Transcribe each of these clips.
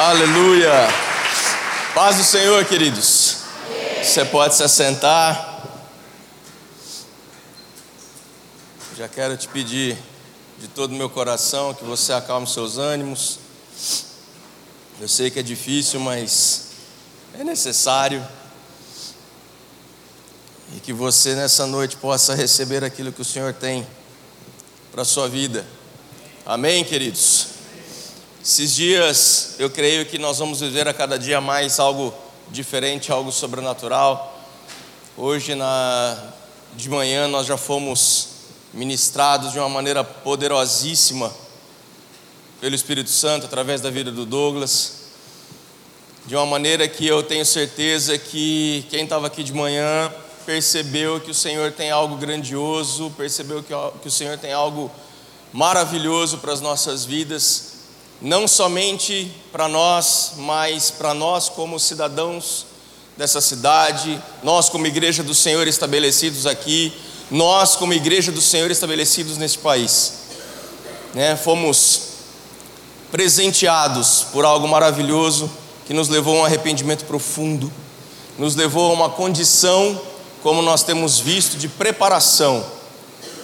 Aleluia. Paz do Senhor, queridos. Você pode se assentar. Já quero te pedir de todo o meu coração que você acalme seus ânimos. Eu sei que é difícil, mas é necessário. E que você nessa noite possa receber aquilo que o Senhor tem para a sua vida. Amém, queridos? Esses dias eu creio que nós vamos viver a cada dia mais algo diferente, algo sobrenatural. Hoje na de manhã nós já fomos ministrados de uma maneira poderosíssima pelo Espírito Santo através da vida do Douglas. De uma maneira que eu tenho certeza que quem estava aqui de manhã percebeu que o Senhor tem algo grandioso, percebeu que, que o Senhor tem algo maravilhoso para as nossas vidas não somente para nós, mas para nós como cidadãos dessa cidade, nós como igreja do Senhor estabelecidos aqui, nós como igreja do Senhor estabelecidos neste país. Né? Fomos presenteados por algo maravilhoso que nos levou a um arrependimento profundo, nos levou a uma condição, como nós temos visto, de preparação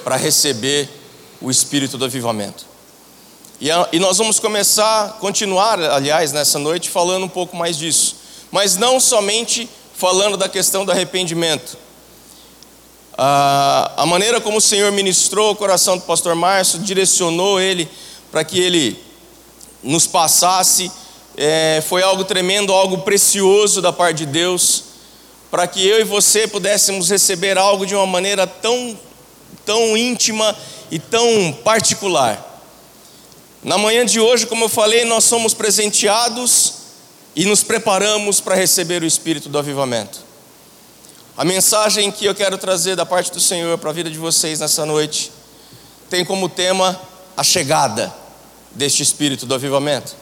para receber o espírito do avivamento. E, nós vamos começar, continuar, aliás, nessa noite, falando um pouco mais disso. Mas não somente falando da questão do arrependimento. A, a maneira como o Senhor ministrou o coração do pastor Márcio, direcionou ele para que ele nos passasse, é, foi algo tremendo, algo precioso da parte de Deus, para que eu e você pudéssemos receber algo de uma maneira tão, tão íntima e tão particular. Na manhã de hoje, como eu falei, nós somos presenteados e nos preparamos para receber o espírito do avivamento. A mensagem que eu quero trazer da parte do Senhor para a vida de vocês nessa noite tem como tema a chegada deste espírito do avivamento.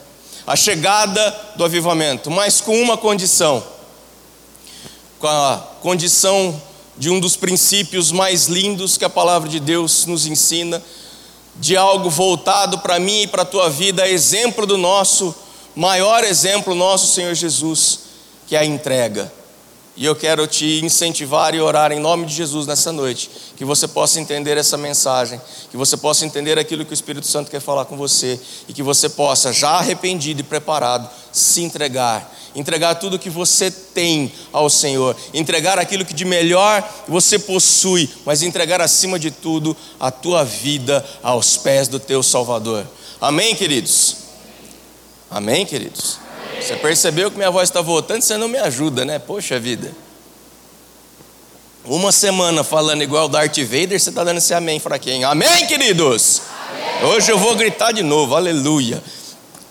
A chegada do avivamento, mas com uma condição. Com a condição de um dos princípios mais lindos que a palavra de Deus nos ensina de algo voltado para mim e para a tua vida, exemplo do nosso maior exemplo, nosso Senhor Jesus, que é a entrega. E eu quero te incentivar e orar em nome de Jesus nessa noite, que você possa entender essa mensagem, que você possa entender aquilo que o Espírito Santo quer falar com você e que você possa, já arrependido e preparado, se entregar entregar tudo que você tem ao Senhor, entregar aquilo que de melhor você possui, mas entregar acima de tudo a tua vida aos pés do teu Salvador. Amém, queridos? Amém, queridos? Você percebeu que minha voz está voltando, você não me ajuda, né? Poxa vida. Uma semana falando igual o Darth Vader, você está dando esse amém fraquinho. Amém, queridos? Amém. Hoje eu vou gritar de novo, aleluia.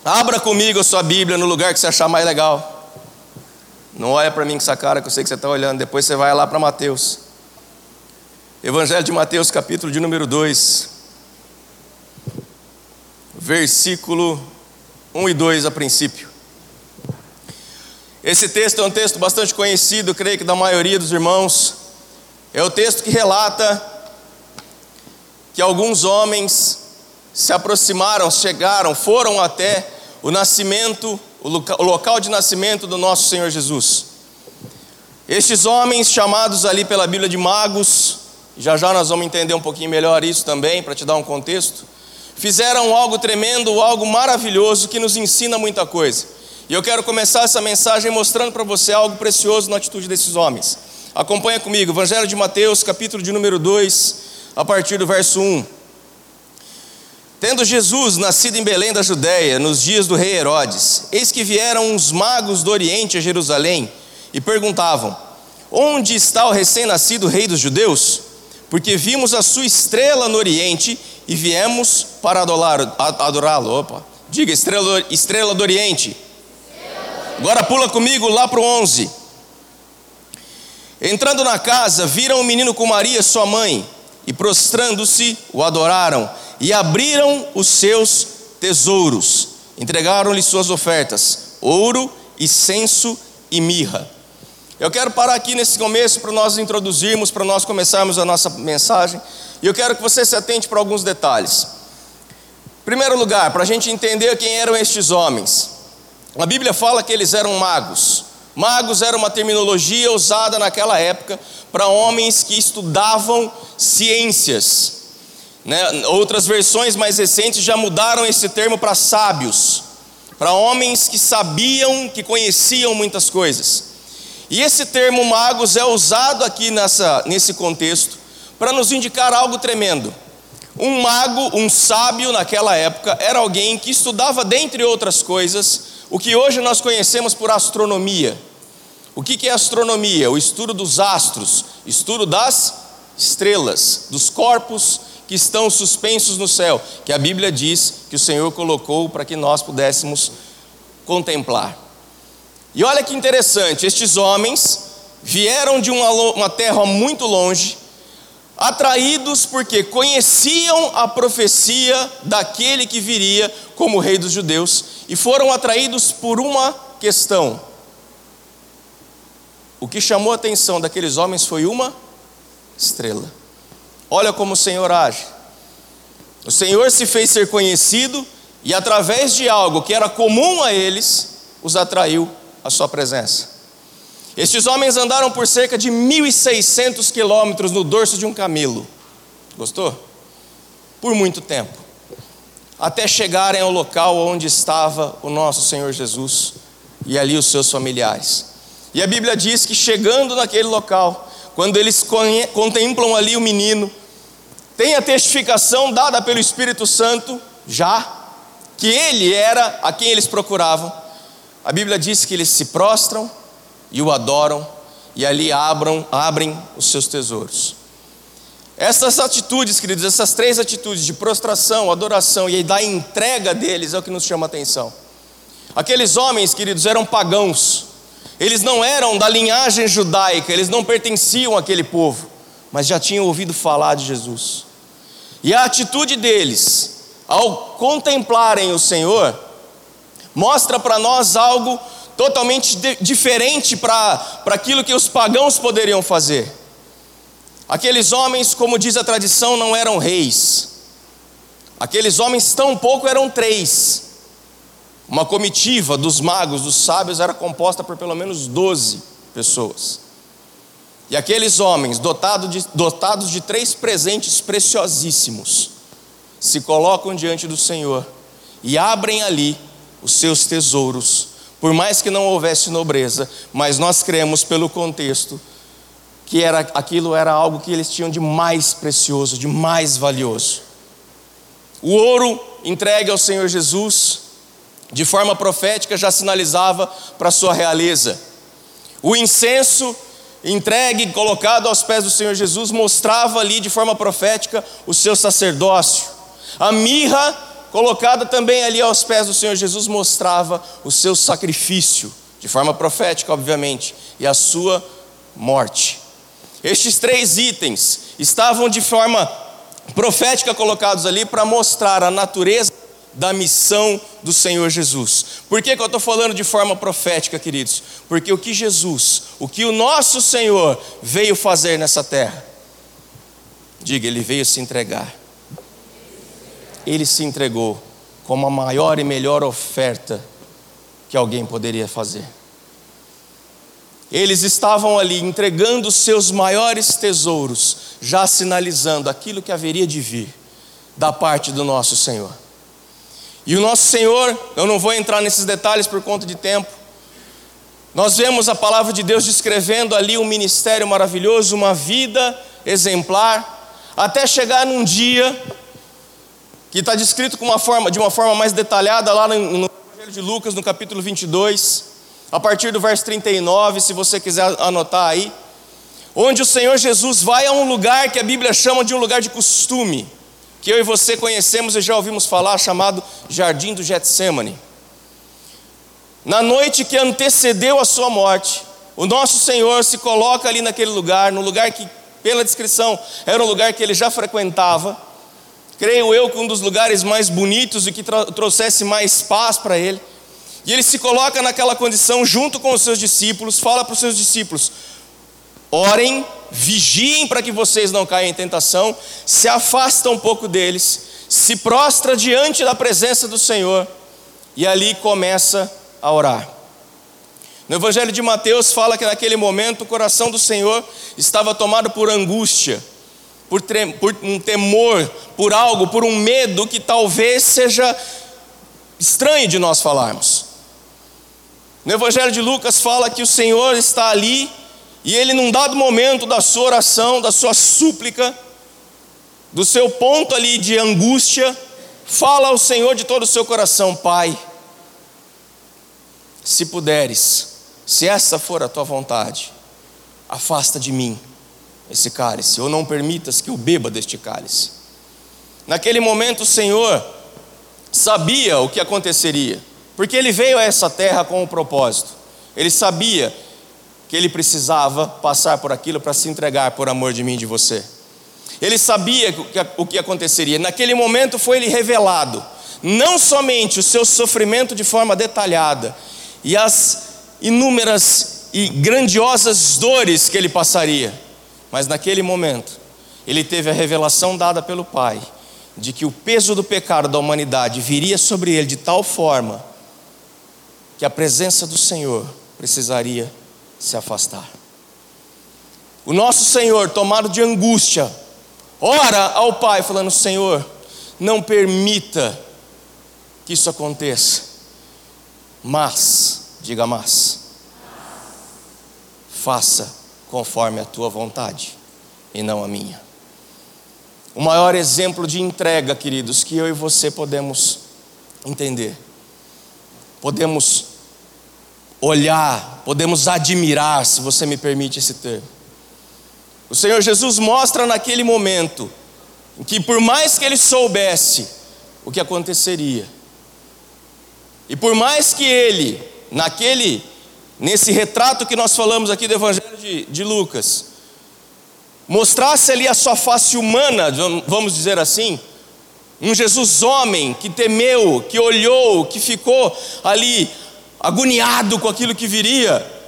Abra comigo a sua Bíblia no lugar que você achar mais legal. Não olha para mim com essa cara que eu sei que você está olhando. Depois você vai lá para Mateus. Evangelho de Mateus, capítulo de número 2. Versículo 1 e 2 a princípio. Esse texto é um texto bastante conhecido, creio que da maioria dos irmãos. É o texto que relata que alguns homens se aproximaram, chegaram, foram até o nascimento, o local de nascimento do nosso Senhor Jesus. Estes homens, chamados ali pela Bíblia de magos, já já nós vamos entender um pouquinho melhor isso também, para te dar um contexto, fizeram algo tremendo, algo maravilhoso que nos ensina muita coisa. E eu quero começar essa mensagem mostrando para você algo precioso na atitude desses homens. Acompanha comigo, Evangelho de Mateus, capítulo de número 2, a partir do verso 1. Tendo Jesus nascido em Belém da Judéia, nos dias do rei Herodes, eis que vieram uns magos do Oriente a Jerusalém e perguntavam: Onde está o recém-nascido rei dos judeus? Porque vimos a sua estrela no Oriente e viemos para adorá-lo. Opa, diga estrela, estrela do Oriente. Agora pula comigo lá para o 11. Entrando na casa, viram o menino com Maria, sua mãe, e prostrando-se, o adoraram e abriram os seus tesouros, entregaram-lhe suas ofertas: ouro, incenso e mirra. Eu quero parar aqui nesse começo para nós introduzirmos, para nós começarmos a nossa mensagem, e eu quero que você se atente para alguns detalhes. Em primeiro lugar, para a gente entender quem eram estes homens. A Bíblia fala que eles eram magos. Magos era uma terminologia usada naquela época para homens que estudavam ciências. Né? Outras versões mais recentes já mudaram esse termo para sábios, para homens que sabiam, que conheciam muitas coisas. E esse termo magos é usado aqui nessa, nesse contexto para nos indicar algo tremendo. Um mago, um sábio naquela época, era alguém que estudava, dentre outras coisas, o que hoje nós conhecemos por astronomia. O que é astronomia? O estudo dos astros, estudo das estrelas, dos corpos que estão suspensos no céu, que a Bíblia diz que o Senhor colocou para que nós pudéssemos contemplar. E olha que interessante, estes homens vieram de uma, uma terra muito longe, atraídos porque conheciam a profecia daquele que viria como rei dos judeus e foram atraídos por uma questão. O que chamou a atenção daqueles homens foi uma estrela. Olha como o Senhor age. O Senhor se fez ser conhecido e, através de algo que era comum a eles, os atraiu à sua presença. Estes homens andaram por cerca de 1.600 quilômetros no dorso de um camelo. Gostou? Por muito tempo até chegarem ao local onde estava o nosso Senhor Jesus e ali os seus familiares. E a Bíblia diz que chegando naquele local, quando eles contemplam ali o menino, tem a testificação dada pelo Espírito Santo, já, que ele era a quem eles procuravam. A Bíblia diz que eles se prostram e o adoram, e ali abram, abrem os seus tesouros. Essas atitudes, queridos, essas três atitudes de prostração, adoração e da entrega deles é o que nos chama a atenção. Aqueles homens, queridos, eram pagãos, eles não eram da linhagem judaica, eles não pertenciam àquele povo, mas já tinham ouvido falar de Jesus. E a atitude deles, ao contemplarem o Senhor, mostra para nós algo totalmente diferente para aquilo que os pagãos poderiam fazer. Aqueles homens, como diz a tradição, não eram reis. Aqueles homens, tampouco eram três. Uma comitiva dos magos, dos sábios, era composta por pelo menos doze pessoas. E aqueles homens, dotados de, dotados de três presentes preciosíssimos, se colocam diante do Senhor e abrem ali os seus tesouros. Por mais que não houvesse nobreza, mas nós cremos pelo contexto que era, aquilo era algo que eles tinham de mais precioso, de mais valioso. O ouro entregue ao Senhor Jesus, de forma profética, já sinalizava para sua realeza. O incenso entregue, colocado aos pés do Senhor Jesus, mostrava ali de forma profética o seu sacerdócio. A mirra, colocada também ali aos pés do Senhor Jesus, mostrava o seu sacrifício, de forma profética, obviamente, e a sua morte. Estes três itens estavam de forma profética colocados ali para mostrar a natureza da missão do Senhor Jesus. Por que, que eu estou falando de forma profética, queridos? Porque o que Jesus, o que o nosso Senhor veio fazer nessa terra, diga, ele veio se entregar. Ele se entregou como a maior e melhor oferta que alguém poderia fazer. Eles estavam ali entregando seus maiores tesouros, já sinalizando aquilo que haveria de vir da parte do nosso Senhor. E o nosso Senhor, eu não vou entrar nesses detalhes por conta de tempo, nós vemos a palavra de Deus descrevendo ali um ministério maravilhoso, uma vida exemplar, até chegar num dia que está descrito uma forma, de uma forma mais detalhada lá no, no Evangelho de Lucas, no capítulo 22 a partir do verso 39, se você quiser anotar aí, onde o Senhor Jesus vai a um lugar que a Bíblia chama de um lugar de costume, que eu e você conhecemos e já ouvimos falar, chamado Jardim do Getsemane. Na noite que antecedeu a sua morte, o nosso Senhor se coloca ali naquele lugar, no lugar que, pela descrição, era um lugar que ele já frequentava. Creio eu que um dos lugares mais bonitos e que trouxesse mais paz para ele. E ele se coloca naquela condição junto com os seus discípulos, fala para os seus discípulos: orem, vigiem para que vocês não caiam em tentação, se afasta um pouco deles, se prostra diante da presença do Senhor, e ali começa a orar. No Evangelho de Mateus fala que naquele momento o coração do Senhor estava tomado por angústia, por, por um temor, por algo, por um medo que talvez seja estranho de nós falarmos. No Evangelho de Lucas fala que o Senhor está ali e ele, num dado momento da sua oração, da sua súplica, do seu ponto ali de angústia, fala ao Senhor de todo o seu coração: Pai, se puderes, se essa for a tua vontade, afasta de mim esse cálice, ou não permitas que eu beba deste cálice. Naquele momento o Senhor sabia o que aconteceria, porque ele veio a essa terra com um propósito. Ele sabia que ele precisava passar por aquilo para se entregar por amor de mim e de você. Ele sabia o que aconteceria. Naquele momento foi lhe revelado não somente o seu sofrimento de forma detalhada e as inúmeras e grandiosas dores que ele passaria, mas naquele momento ele teve a revelação dada pelo Pai de que o peso do pecado da humanidade viria sobre ele de tal forma que a presença do Senhor precisaria se afastar. O nosso Senhor, tomado de angústia, ora ao Pai, falando: Senhor, não permita que isso aconteça, mas, diga mas, faça conforme a tua vontade e não a minha. O maior exemplo de entrega, queridos, que eu e você podemos entender, podemos olhar, podemos admirar, se você me permite esse termo. O Senhor Jesus mostra naquele momento que, por mais que ele soubesse o que aconteceria, e por mais que ele, naquele, nesse retrato que nós falamos aqui do Evangelho de, de Lucas, mostrasse ali a sua face humana, vamos dizer assim, um Jesus homem que temeu, que olhou, que ficou ali agoniado com aquilo que viria.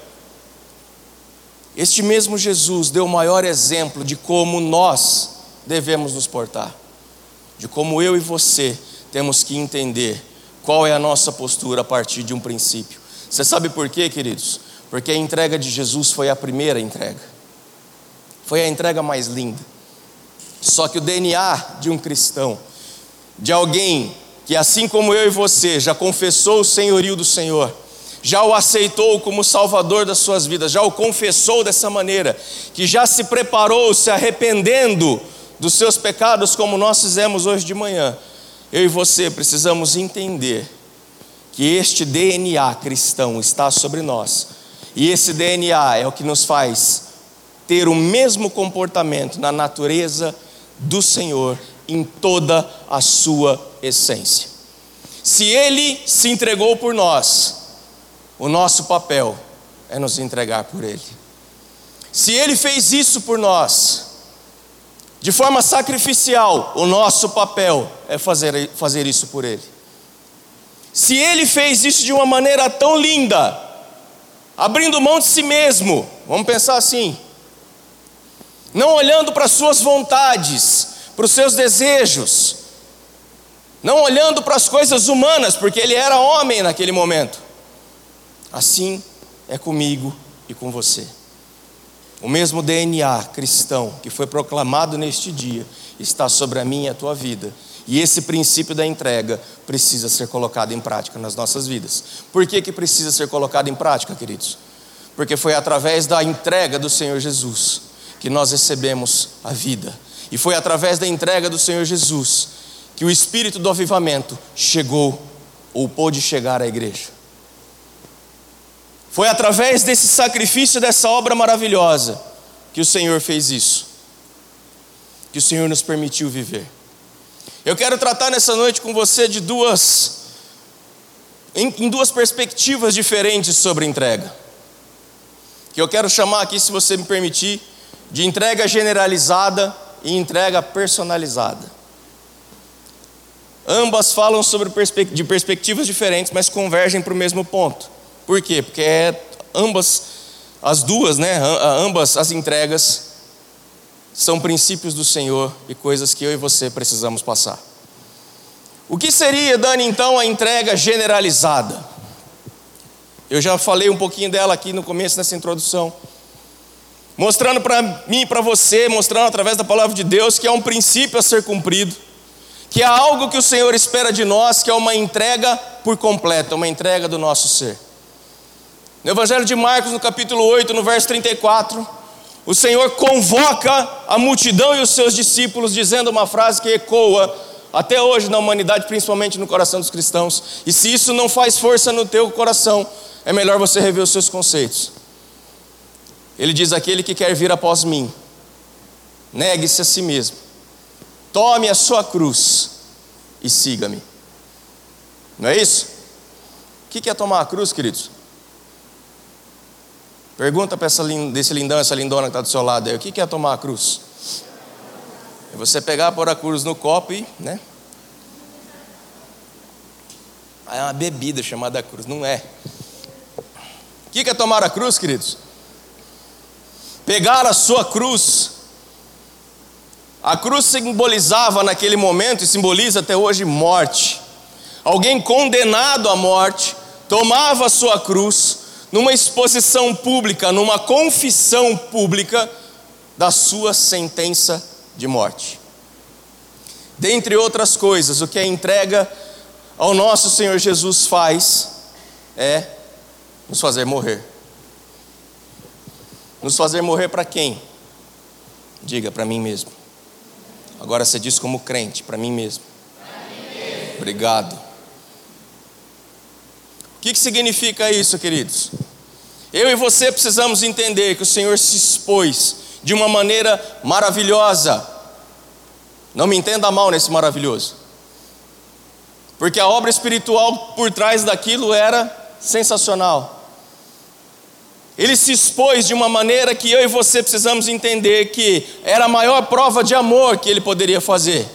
Este mesmo Jesus deu o maior exemplo de como nós devemos nos portar, de como eu e você temos que entender qual é a nossa postura a partir de um princípio. Você sabe por quê, queridos? Porque a entrega de Jesus foi a primeira entrega, foi a entrega mais linda. Só que o DNA de um cristão, de alguém que, assim como eu e você, já confessou o senhorio do Senhor, já o aceitou como Salvador das suas vidas, já o confessou dessa maneira, que já se preparou se arrependendo dos seus pecados, como nós fizemos hoje de manhã, eu e você precisamos entender que este DNA cristão está sobre nós, e esse DNA é o que nos faz ter o mesmo comportamento na natureza do Senhor em toda a sua essência. Se Ele se entregou por nós, o nosso papel é nos entregar por Ele. Se Ele fez isso por nós, de forma sacrificial, o nosso papel é fazer, fazer isso por Ele. Se Ele fez isso de uma maneira tão linda, abrindo mão de si mesmo, vamos pensar assim, não olhando para as suas vontades, para os seus desejos, não olhando para as coisas humanas, porque ele era homem naquele momento, Assim é comigo e com você. O mesmo DNA cristão que foi proclamado neste dia está sobre a minha e a tua vida. E esse princípio da entrega precisa ser colocado em prática nas nossas vidas. Por que, que precisa ser colocado em prática, queridos? Porque foi através da entrega do Senhor Jesus que nós recebemos a vida. E foi através da entrega do Senhor Jesus que o espírito do avivamento chegou ou pôde chegar à igreja. Foi através desse sacrifício, dessa obra maravilhosa, que o Senhor fez isso, que o Senhor nos permitiu viver. Eu quero tratar nessa noite com você de duas, em, em duas perspectivas diferentes sobre entrega, que eu quero chamar aqui, se você me permitir, de entrega generalizada e entrega personalizada. Ambas falam sobre de perspectivas diferentes, mas convergem para o mesmo ponto. Por quê? Porque é ambas, as duas, né, ambas as entregas são princípios do Senhor e coisas que eu e você precisamos passar. O que seria, Dani, então, a entrega generalizada? Eu já falei um pouquinho dela aqui no começo dessa introdução. Mostrando para mim e para você, mostrando através da palavra de Deus que é um princípio a ser cumprido, que é algo que o Senhor espera de nós, que é uma entrega por completo, uma entrega do nosso ser. No Evangelho de Marcos, no capítulo 8, no verso 34, o Senhor convoca a multidão e os seus discípulos, dizendo uma frase que ecoa até hoje na humanidade, principalmente no coração dos cristãos. E se isso não faz força no teu coração, é melhor você rever os seus conceitos. Ele diz: Aquele que quer vir após mim, negue-se a si mesmo, tome a sua cruz e siga-me. Não é isso? O que é tomar a cruz, queridos? Pergunta para desse lindão, essa lindona que está do seu lado aí, o que é tomar a cruz? É você pegar, pôr a cruz no copo e, né? É uma bebida chamada cruz, não é? O que é tomar a cruz, queridos? Pegar a sua cruz. A cruz simbolizava naquele momento e simboliza até hoje morte. Alguém condenado à morte tomava a sua cruz numa exposição pública, numa confissão pública da sua sentença de morte. Dentre outras coisas, o que a entrega ao nosso Senhor Jesus faz é nos fazer morrer. Nos fazer morrer para quem? Diga, para mim mesmo. Agora você diz como crente, para mim mesmo. Obrigado que, que significa isso, queridos? Eu e você precisamos entender que o Senhor se expôs de uma maneira maravilhosa. Não me entenda mal nesse maravilhoso. Porque a obra espiritual por trás daquilo era sensacional. Ele se expôs de uma maneira que eu e você precisamos entender que era a maior prova de amor que ele poderia fazer.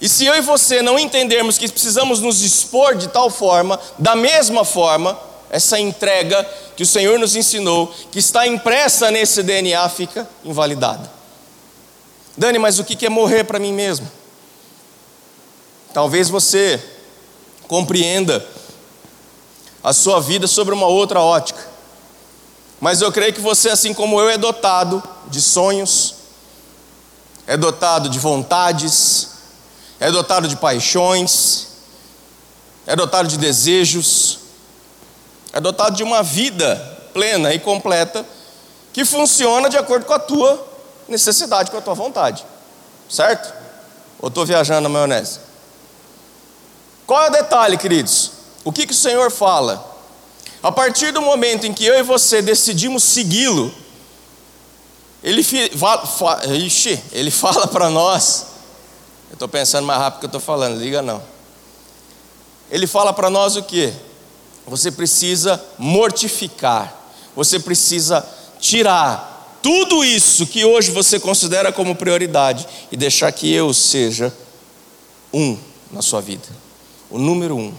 E se eu e você não entendermos que precisamos nos expor de tal forma, da mesma forma, essa entrega que o Senhor nos ensinou, que está impressa nesse DNA, fica invalidada. Dani, mas o que é morrer para mim mesmo? Talvez você compreenda a sua vida sobre uma outra ótica, mas eu creio que você, assim como eu, é dotado de sonhos, é dotado de vontades, é dotado de paixões, é dotado de desejos, é dotado de uma vida plena e completa que funciona de acordo com a tua necessidade, com a tua vontade, certo? Ou estou viajando na maionese? Qual é o detalhe, queridos? O que, que o Senhor fala? A partir do momento em que eu e você decidimos segui-lo, ele, ele fala para nós estou pensando mais rápido que eu estou falando, liga não. Ele fala para nós o que? Você precisa mortificar, você precisa tirar tudo isso que hoje você considera como prioridade e deixar que eu seja um na sua vida, o número um.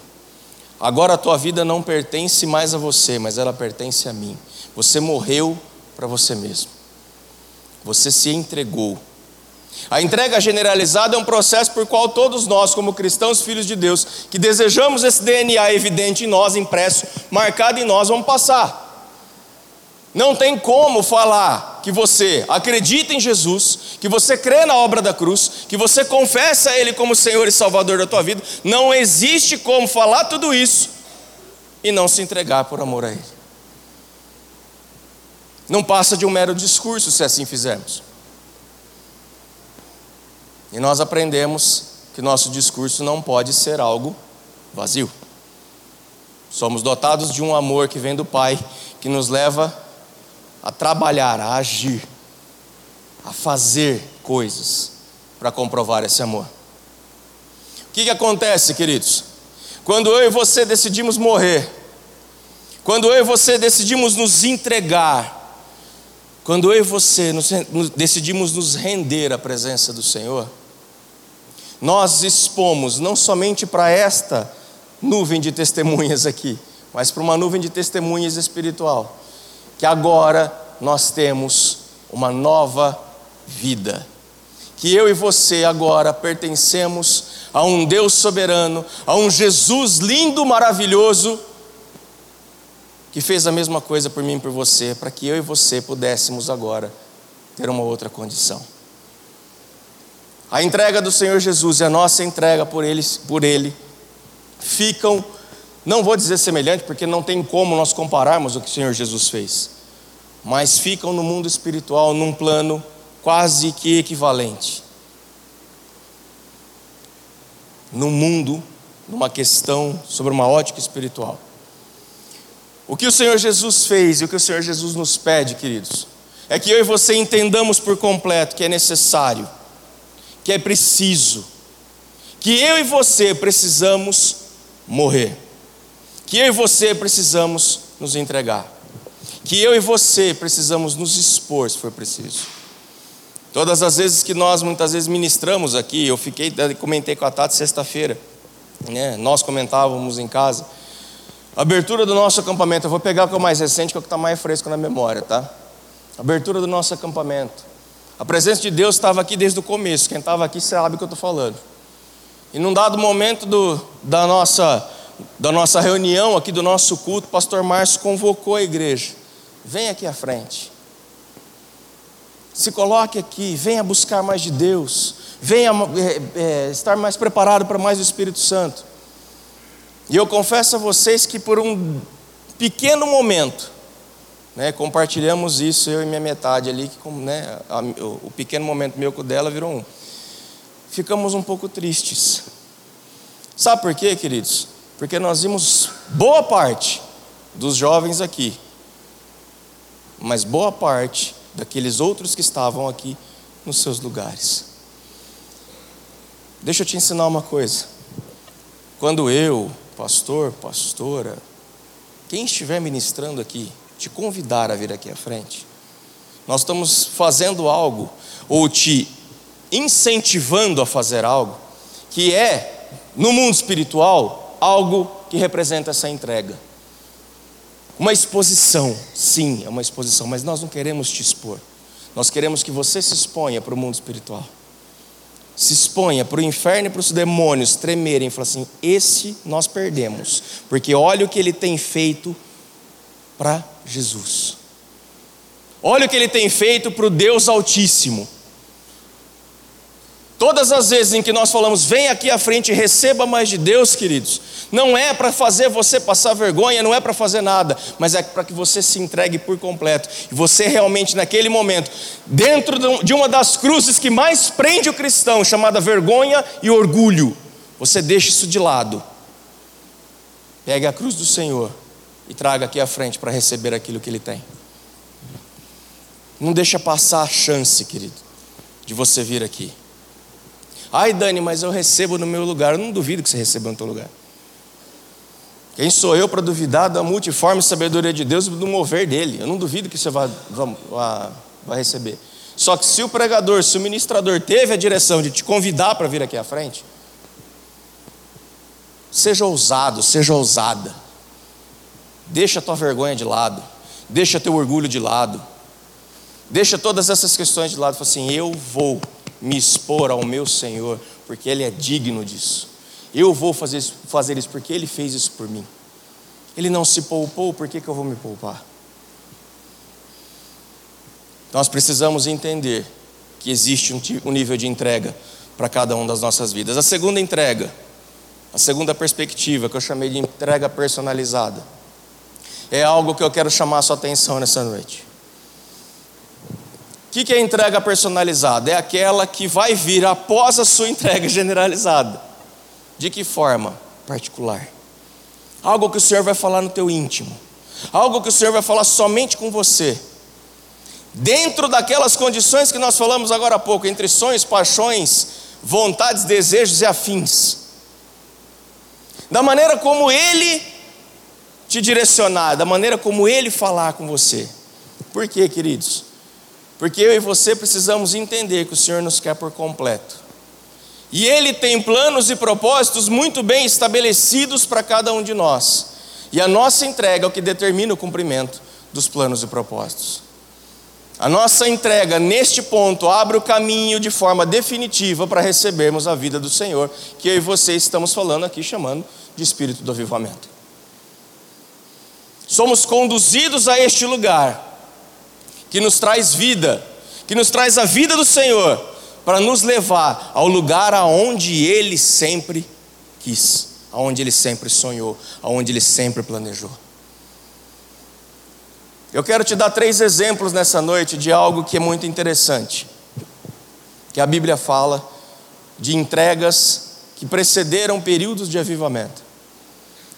Agora a tua vida não pertence mais a você, mas ela pertence a mim. Você morreu para você mesmo, você se entregou a entrega generalizada é um processo por qual todos nós, como cristãos, filhos de Deus, que desejamos esse DNA evidente em nós, impresso, marcado em nós, vamos passar. Não tem como falar que você acredita em Jesus, que você crê na obra da cruz, que você confessa Ele como Senhor e Salvador da tua vida. Não existe como falar tudo isso e não se entregar por amor a Ele. Não passa de um mero discurso se assim fizermos. E nós aprendemos que nosso discurso não pode ser algo vazio. Somos dotados de um amor que vem do Pai, que nos leva a trabalhar, a agir, a fazer coisas para comprovar esse amor. O que, que acontece, queridos? Quando eu e você decidimos morrer, quando eu e você decidimos nos entregar, quando eu e você nos, nos, decidimos nos render à presença do Senhor, nós expomos não somente para esta nuvem de testemunhas aqui, mas para uma nuvem de testemunhas espiritual, que agora nós temos uma nova vida. Que eu e você agora pertencemos a um Deus soberano, a um Jesus lindo, maravilhoso, que fez a mesma coisa por mim e por você, para que eu e você pudéssemos agora ter uma outra condição. A entrega do Senhor Jesus e a nossa entrega por ele, por ele ficam, não vou dizer semelhante, porque não tem como nós compararmos o que o Senhor Jesus fez, mas ficam no mundo espiritual num plano quase que equivalente. No mundo, numa questão sobre uma ótica espiritual. O que o Senhor Jesus fez e o que o Senhor Jesus nos pede, queridos, é que eu e você entendamos por completo que é necessário, que é preciso, que eu e você precisamos morrer, que eu e você precisamos nos entregar, que eu e você precisamos nos expor se for preciso. Todas as vezes que nós muitas vezes ministramos aqui, eu fiquei, comentei com a Tati sexta-feira, né? nós comentávamos em casa, abertura do nosso acampamento, eu vou pegar o que é o mais recente, que é o que está mais fresco na memória, tá? Abertura do nosso acampamento. A presença de Deus estava aqui desde o começo, quem estava aqui sabe o que eu estou falando. E num dado momento do, da, nossa, da nossa reunião aqui, do nosso culto, o pastor Márcio convocou a igreja. Vem aqui à frente. Se coloque aqui, venha buscar mais de Deus, venha é, é, estar mais preparado para mais do Espírito Santo. E eu confesso a vocês que por um pequeno momento, né, compartilhamos isso, eu e minha metade ali, que né, a, o, pequeno momento meu com dela virou um. Ficamos um pouco tristes. Sabe por quê, queridos? Porque nós vimos boa parte dos jovens aqui, mas boa parte daqueles outros que estavam aqui nos seus lugares. Deixa eu te ensinar uma coisa. Quando eu, pastor, pastora, quem estiver ministrando aqui, te convidar a vir aqui à frente, nós estamos fazendo algo, ou te incentivando a fazer algo, que é, no mundo espiritual, algo que representa essa entrega. Uma exposição, sim, é uma exposição, mas nós não queremos te expor. Nós queremos que você se exponha para o mundo espiritual. Se exponha para o inferno e para os demônios tremerem e falar assim: esse nós perdemos, porque olha o que ele tem feito para Jesus. Olha o que ele tem feito para o Deus Altíssimo. Todas as vezes em que nós falamos, vem aqui à frente e receba mais de Deus, queridos, não é para fazer você passar vergonha, não é para fazer nada, mas é para que você se entregue por completo. E você realmente, naquele momento, dentro de uma das cruzes que mais prende o cristão, chamada vergonha e orgulho, você deixa isso de lado. Pegue a cruz do Senhor e traga aqui à frente para receber aquilo que Ele tem. Não deixa passar a chance, querido, de você vir aqui. Ai, Dani, mas eu recebo no meu lugar. Eu não duvido que você receba no teu lugar. Quem sou eu para duvidar da multiforme sabedoria de Deus e do mover dele? Eu não duvido que você vai, vai, vai receber. Só que se o pregador, se o ministrador teve a direção de te convidar para vir aqui à frente, seja ousado, seja ousada. Deixa a tua vergonha de lado, deixa teu orgulho de lado, deixa todas essas questões de lado. Fala assim: eu vou me expor ao meu Senhor, porque Ele é digno disso. Eu vou fazer fazer isso porque Ele fez isso por mim. Ele não se poupou, por que, que eu vou me poupar? Nós precisamos entender que existe um, um nível de entrega para cada uma das nossas vidas. A segunda entrega, a segunda perspectiva, que eu chamei de entrega personalizada, é algo que eu quero chamar a sua atenção nessa noite. O que é entrega personalizada? É aquela que vai vir após a sua entrega generalizada. De que forma? Particular. Algo que o Senhor vai falar no teu íntimo. Algo que o Senhor vai falar somente com você. Dentro daquelas condições que nós falamos agora há pouco, entre sonhos, paixões, vontades, desejos e afins. Da maneira como Ele te direcionar, da maneira como Ele falar com você. Por quê, queridos? Porque eu e você precisamos entender que o Senhor nos quer por completo. E Ele tem planos e propósitos muito bem estabelecidos para cada um de nós. E a nossa entrega é o que determina o cumprimento dos planos e propósitos. A nossa entrega neste ponto abre o caminho de forma definitiva para recebermos a vida do Senhor, que eu e você estamos falando aqui, chamando de espírito do avivamento. Somos conduzidos a este lugar que nos traz vida, que nos traz a vida do Senhor, para nos levar ao lugar aonde Ele sempre quis, aonde Ele sempre sonhou, aonde Ele sempre planejou. Eu quero te dar três exemplos nessa noite de algo que é muito interessante, que a Bíblia fala de entregas que precederam períodos de avivamento.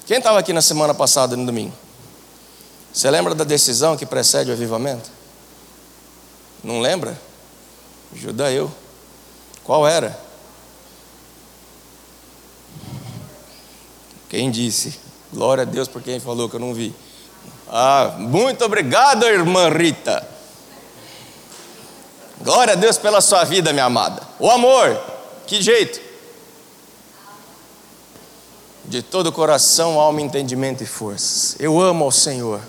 Quem estava aqui na semana passada, no domingo? Você lembra da decisão que precede o avivamento? Não lembra? Ajuda eu. Qual era? Quem disse? Glória a Deus por quem falou que eu não vi. Ah, muito obrigado, irmã Rita. Glória a Deus pela sua vida, minha amada. O amor, que jeito? De todo o coração, alma, entendimento e forças. Eu amo ao Senhor.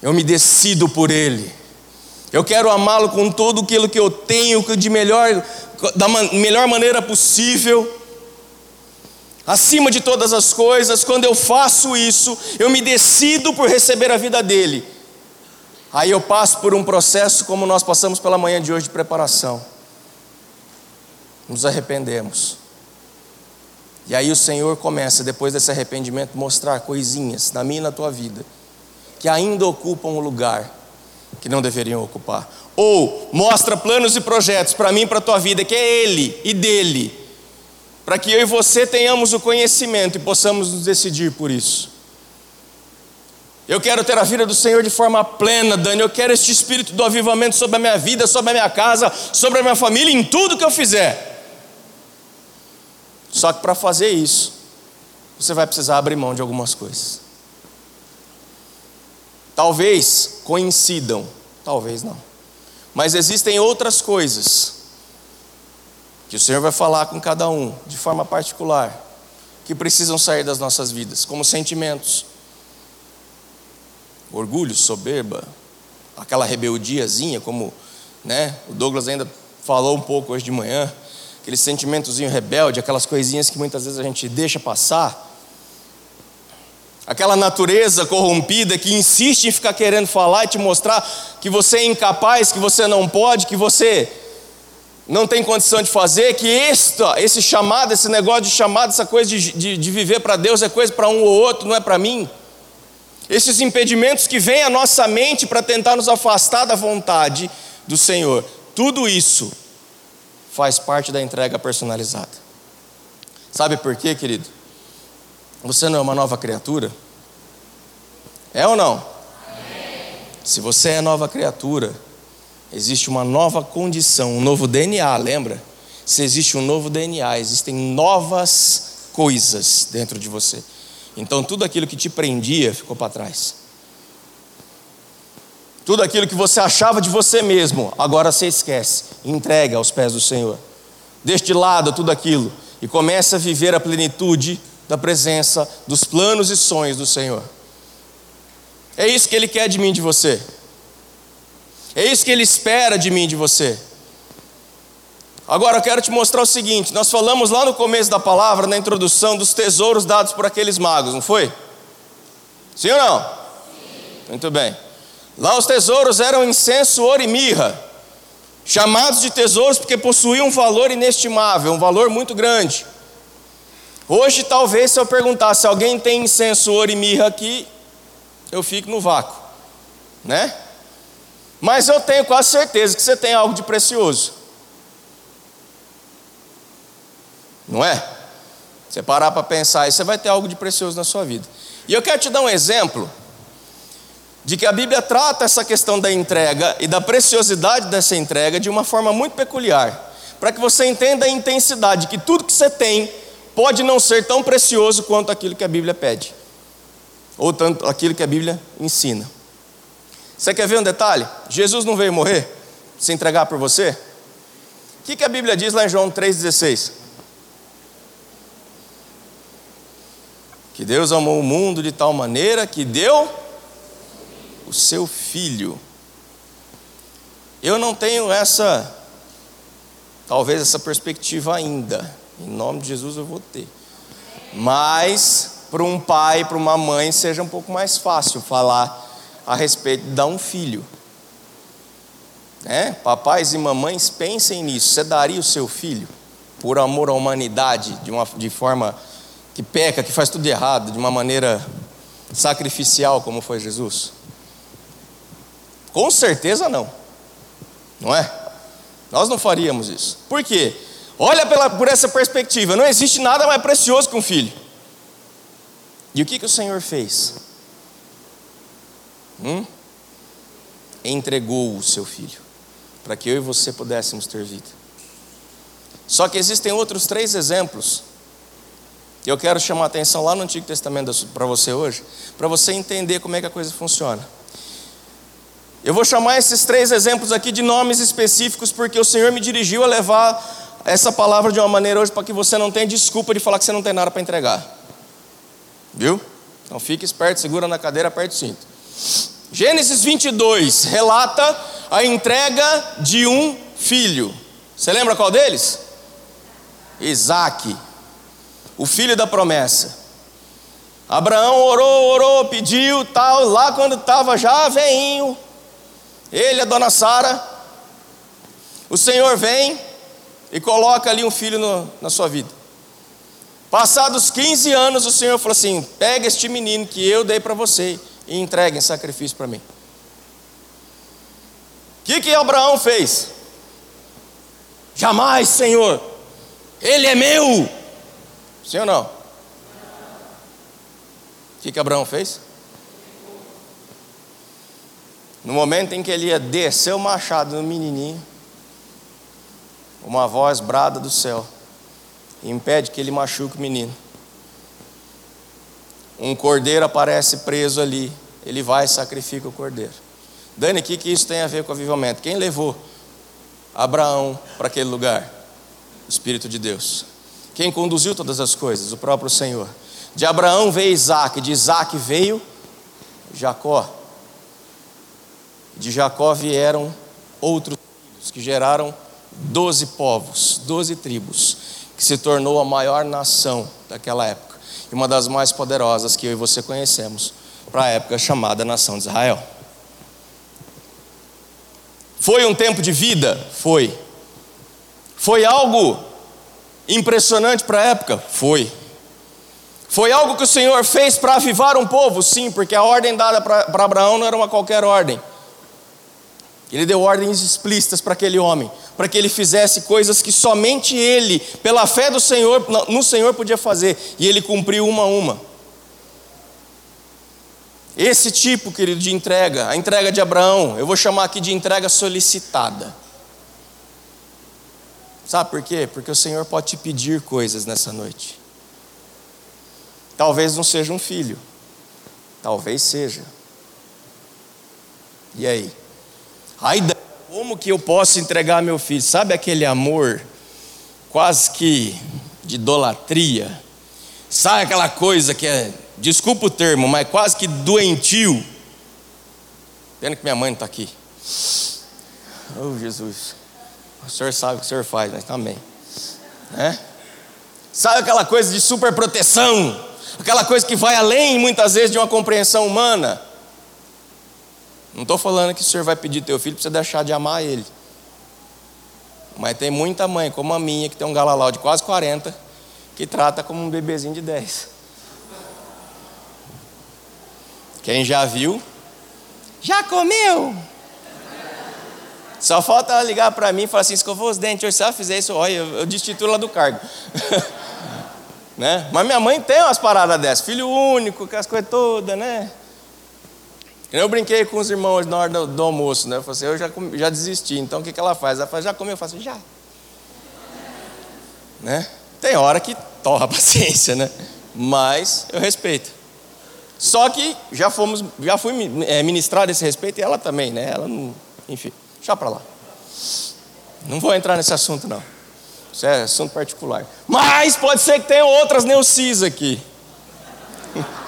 Eu me decido por Ele. Eu quero amá-lo com tudo aquilo que eu tenho, de melhor, da melhor maneira possível. Acima de todas as coisas, quando eu faço isso, eu me decido por receber a vida dele. Aí eu passo por um processo como nós passamos pela manhã de hoje de preparação. Nos arrependemos. E aí o Senhor começa, depois desse arrependimento, mostrar coisinhas na minha e na tua vida que ainda ocupam o lugar que não deveriam ocupar. Ou mostra planos e projetos para mim e para a tua vida, que é Ele e dele, para que eu e você tenhamos o conhecimento e possamos nos decidir por isso. Eu quero ter a vida do Senhor de forma plena, Dani. Eu quero este espírito do avivamento sobre a minha vida, sobre a minha casa, sobre a minha família, em tudo que eu fizer. Só que para fazer isso, você vai precisar abrir mão de algumas coisas. Talvez coincidam, talvez não. Mas existem outras coisas que o Senhor vai falar com cada um de forma particular, que precisam sair das nossas vidas, como sentimentos, orgulho, soberba, aquela rebeldiazinha, como né, o Douglas ainda falou um pouco hoje de manhã, aquele sentimentozinho rebelde, aquelas coisinhas que muitas vezes a gente deixa passar aquela natureza corrompida que insiste em ficar querendo falar e te mostrar que você é incapaz, que você não pode, que você não tem condição de fazer, que esta, esse chamado, esse negócio de chamado, essa coisa de, de, de viver para Deus é coisa para um ou outro, não é para mim. Esses impedimentos que vêm à nossa mente para tentar nos afastar da vontade do Senhor, tudo isso faz parte da entrega personalizada. Sabe por quê, querido? Você não é uma nova criatura? É ou não? Amém. Se você é nova criatura, existe uma nova condição, um novo DNA, lembra? Se existe um novo DNA, existem novas coisas dentro de você. Então tudo aquilo que te prendia ficou para trás. Tudo aquilo que você achava de você mesmo, agora você esquece, entrega aos pés do Senhor. Deixe de lado tudo aquilo e comece a viver a plenitude da presença, dos planos e sonhos do Senhor. É isso que Ele quer de mim, de você. É isso que Ele espera de mim, de você. Agora eu quero te mostrar o seguinte: nós falamos lá no começo da palavra, na introdução, dos tesouros dados por aqueles magos, não foi? Sim ou não? Sim. Muito bem. Lá os tesouros eram incenso, ouro e mirra, chamados de tesouros porque possuíam um valor inestimável, um valor muito grande. Hoje, talvez, se eu perguntar se alguém tem incenso, ouro e mirra aqui, eu fico no vácuo, né? Mas eu tenho quase certeza que você tem algo de precioso. Não é? Você parar para pensar, aí você vai ter algo de precioso na sua vida. E eu quero te dar um exemplo de que a Bíblia trata essa questão da entrega e da preciosidade dessa entrega de uma forma muito peculiar, para que você entenda a intensidade que tudo que você tem pode não ser tão precioso quanto aquilo que a Bíblia pede, ou tanto aquilo que a Bíblia ensina. Você quer ver um detalhe? Jesus não veio morrer, se entregar por você? O que, que a Bíblia diz lá em João 3,16? Que Deus amou o mundo de tal maneira que deu o seu filho. Eu não tenho essa, talvez essa perspectiva ainda. Em nome de Jesus eu vou ter. Mas para um pai, para uma mãe, seja um pouco mais fácil falar a respeito de dar um filho. É? Papais e mamães, pensem nisso. Você daria o seu filho por amor à humanidade, de, uma, de forma que peca, que faz tudo errado, de uma maneira sacrificial, como foi Jesus? Com certeza não. Não é? Nós não faríamos isso. Por quê? Olha pela, por essa perspectiva: não existe nada mais precioso que um filho. E o que, que o Senhor fez? Hum? Entregou o seu filho, para que eu e você pudéssemos ter vida. Só que existem outros três exemplos, eu quero chamar a atenção lá no Antigo Testamento para você hoje, para você entender como é que a coisa funciona. Eu vou chamar esses três exemplos aqui de nomes específicos, porque o Senhor me dirigiu a levar essa palavra de uma maneira hoje para que você não tenha desculpa de falar que você não tem nada para entregar. Viu? Então fique esperto, segura na cadeira, aperte o cinto. Gênesis 22 relata a entrega de um filho. Você lembra qual deles? Isaac, o filho da promessa. Abraão orou, orou, pediu, tal, lá quando estava já veinho, ele a dona Sara, o Senhor vem e coloca ali um filho no, na sua vida. Passados 15 anos, o Senhor falou assim: pega este menino que eu dei para você e entregue em sacrifício para mim. O que, que Abraão fez? Jamais, Senhor, ele é meu. Sim ou não? O que, que Abraão fez? No momento em que ele ia descer o machado no menininho, uma voz brada do céu e impede que ele machuque o menino. Um cordeiro aparece preso ali, ele vai e sacrifica o cordeiro. Dani, o que, que isso tem a ver com o avivamento? Quem levou Abraão para aquele lugar? O Espírito de Deus. Quem conduziu todas as coisas? O próprio Senhor. De Abraão veio Isaac, de Isaac veio Jacó. De Jacó vieram outros filhos que geraram doze povos, doze tribos que se tornou a maior nação daquela época e uma das mais poderosas que eu e você conhecemos para a época chamada nação de Israel. Foi um tempo de vida? Foi. Foi algo impressionante para a época? Foi. Foi algo que o Senhor fez para avivar um povo? Sim, porque a ordem dada para Abraão não era uma qualquer ordem. Ele deu ordens explícitas para aquele homem, para que ele fizesse coisas que somente ele, pela fé do Senhor, no Senhor podia fazer, e ele cumpriu uma a uma. Esse tipo, querido, de entrega, a entrega de Abraão, eu vou chamar aqui de entrega solicitada. Sabe por quê? Porque o Senhor pode te pedir coisas nessa noite. Talvez não seja um filho, talvez seja. E aí? Como que eu posso entregar meu filho? Sabe aquele amor quase que de idolatria? Sabe aquela coisa que é, desculpa o termo, mas quase que doentio? Pena que minha mãe não está aqui. Oh, Jesus. O senhor sabe o que o senhor faz, mas também. Né? Sabe aquela coisa de super proteção? Aquela coisa que vai além, muitas vezes, de uma compreensão humana? Não estou falando que o senhor vai pedir teu filho para você deixar de amar ele. Mas tem muita mãe, como a minha, que tem um galalau de quase 40, que trata como um bebezinho de 10. Quem já viu? Já comeu? Só falta ela ligar para mim e falar assim: escovou os dentes, hoje se ela fizer isso, olha, eu, eu destituo ela do cargo. né? Mas minha mãe tem umas paradas dessas, filho único, com as coisas todas, né? Eu brinquei com os irmãos na hora do, do almoço, né? Eu falei assim, eu já, já desisti, então o que, que ela faz? Ela fala, já comeu? Eu falo assim, já. Né? Tem hora que torra a paciência, né? Mas eu respeito. Só que já fomos, já fui é, ministrar esse respeito e ela também, né? Ela não, enfim, deixa para lá. Não vou entrar nesse assunto não. Isso é assunto particular. Mas pode ser que tenha outras neucis aqui.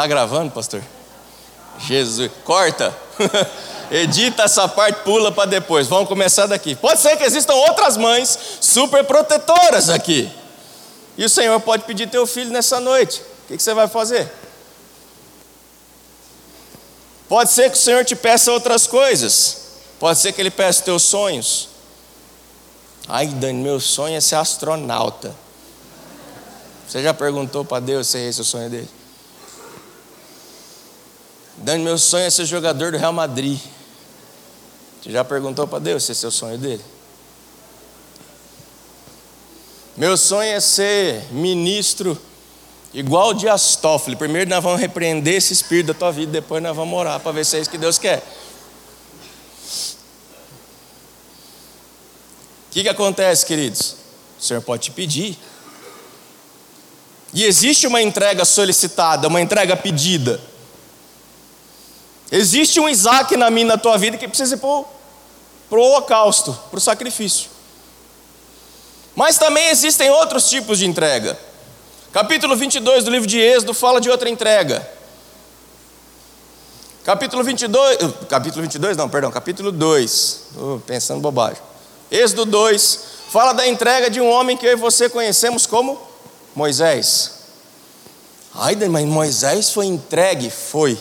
Tá gravando, pastor? Jesus, corta. Edita essa parte, pula para depois. Vamos começar daqui. Pode ser que existam outras mães super protetoras aqui. E o Senhor pode pedir teu filho nessa noite. O que você vai fazer? Pode ser que o Senhor te peça outras coisas. Pode ser que Ele peça teus sonhos. Ai, Dani, meu sonho é ser astronauta. Você já perguntou para Deus se é esse o sonho dele? Dani, meu sonho é ser jogador do Real Madrid. Você já perguntou para Deus se esse é o sonho dele? Meu sonho é ser ministro igual de Astófilo. Primeiro nós vamos repreender esse espírito da tua vida, depois nós vamos orar para ver se é isso que Deus quer. O que, que acontece, queridos? O Senhor pode te pedir. E existe uma entrega solicitada, uma entrega pedida. Existe um Isaac na minha na tua vida que precisa ir para o holocausto, para o sacrifício. Mas também existem outros tipos de entrega. Capítulo 22 do livro de Êxodo fala de outra entrega. Capítulo 22, capítulo 22 não, perdão, capítulo 2, pensando bobagem. Êxodo 2 fala da entrega de um homem que eu e você conhecemos como Moisés. Ai, mas Moisés foi entregue? Foi.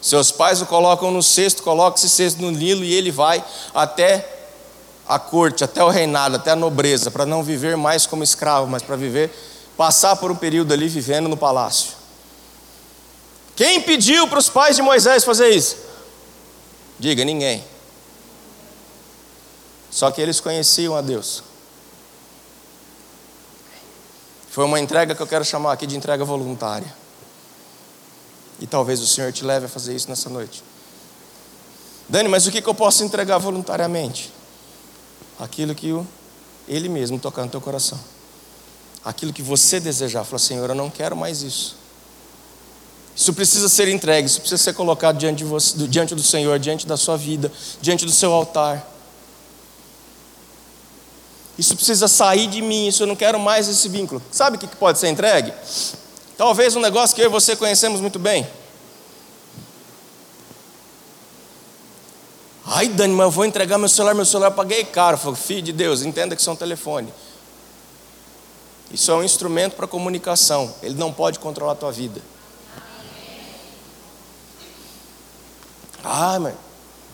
Seus pais o colocam no cesto, coloca esse cesto no Nilo e ele vai até a corte, até o reinado, até a nobreza, para não viver mais como escravo, mas para viver, passar por um período ali vivendo no palácio. Quem pediu para os pais de Moisés fazer isso? Diga, ninguém. Só que eles conheciam a Deus. Foi uma entrega que eu quero chamar aqui de entrega voluntária. E talvez o Senhor te leve a fazer isso nessa noite. Dani, mas o que eu posso entregar voluntariamente? Aquilo que Ele mesmo tocar no teu coração. Aquilo que você desejar. Fala, Senhor, eu não quero mais isso. Isso precisa ser entregue, isso precisa ser colocado diante, você, diante do Senhor, diante da sua vida, diante do seu altar. Isso precisa sair de mim, isso eu não quero mais esse vínculo. Sabe o que pode ser entregue? Talvez um negócio que eu e você conhecemos muito bem. Ai, Dani, mas eu vou entregar meu celular, meu celular eu paguei caro. falei, filho de Deus, entenda que isso é um telefone. Isso é um instrumento para comunicação. Ele não pode controlar a tua vida. Ah, mas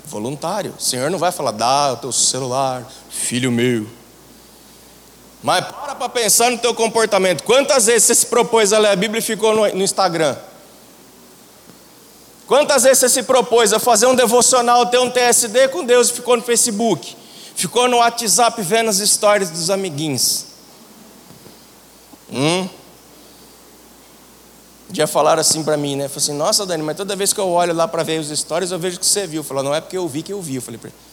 voluntário. O Senhor não vai falar, dá o teu celular, filho meu. Mas para para pensar no teu comportamento. Quantas vezes você se propôs a ler a Bíblia e ficou no, no Instagram? Quantas vezes você se propôs a fazer um devocional, ter um TSD com Deus e ficou no Facebook? Ficou no WhatsApp vendo as histórias dos amiguinhos? Hum? Já falaram assim para mim, né? Falei assim, nossa Dani, mas toda vez que eu olho lá para ver os stories, eu vejo que você viu. Falou, não é porque eu vi que eu vi. Eu falei para ele.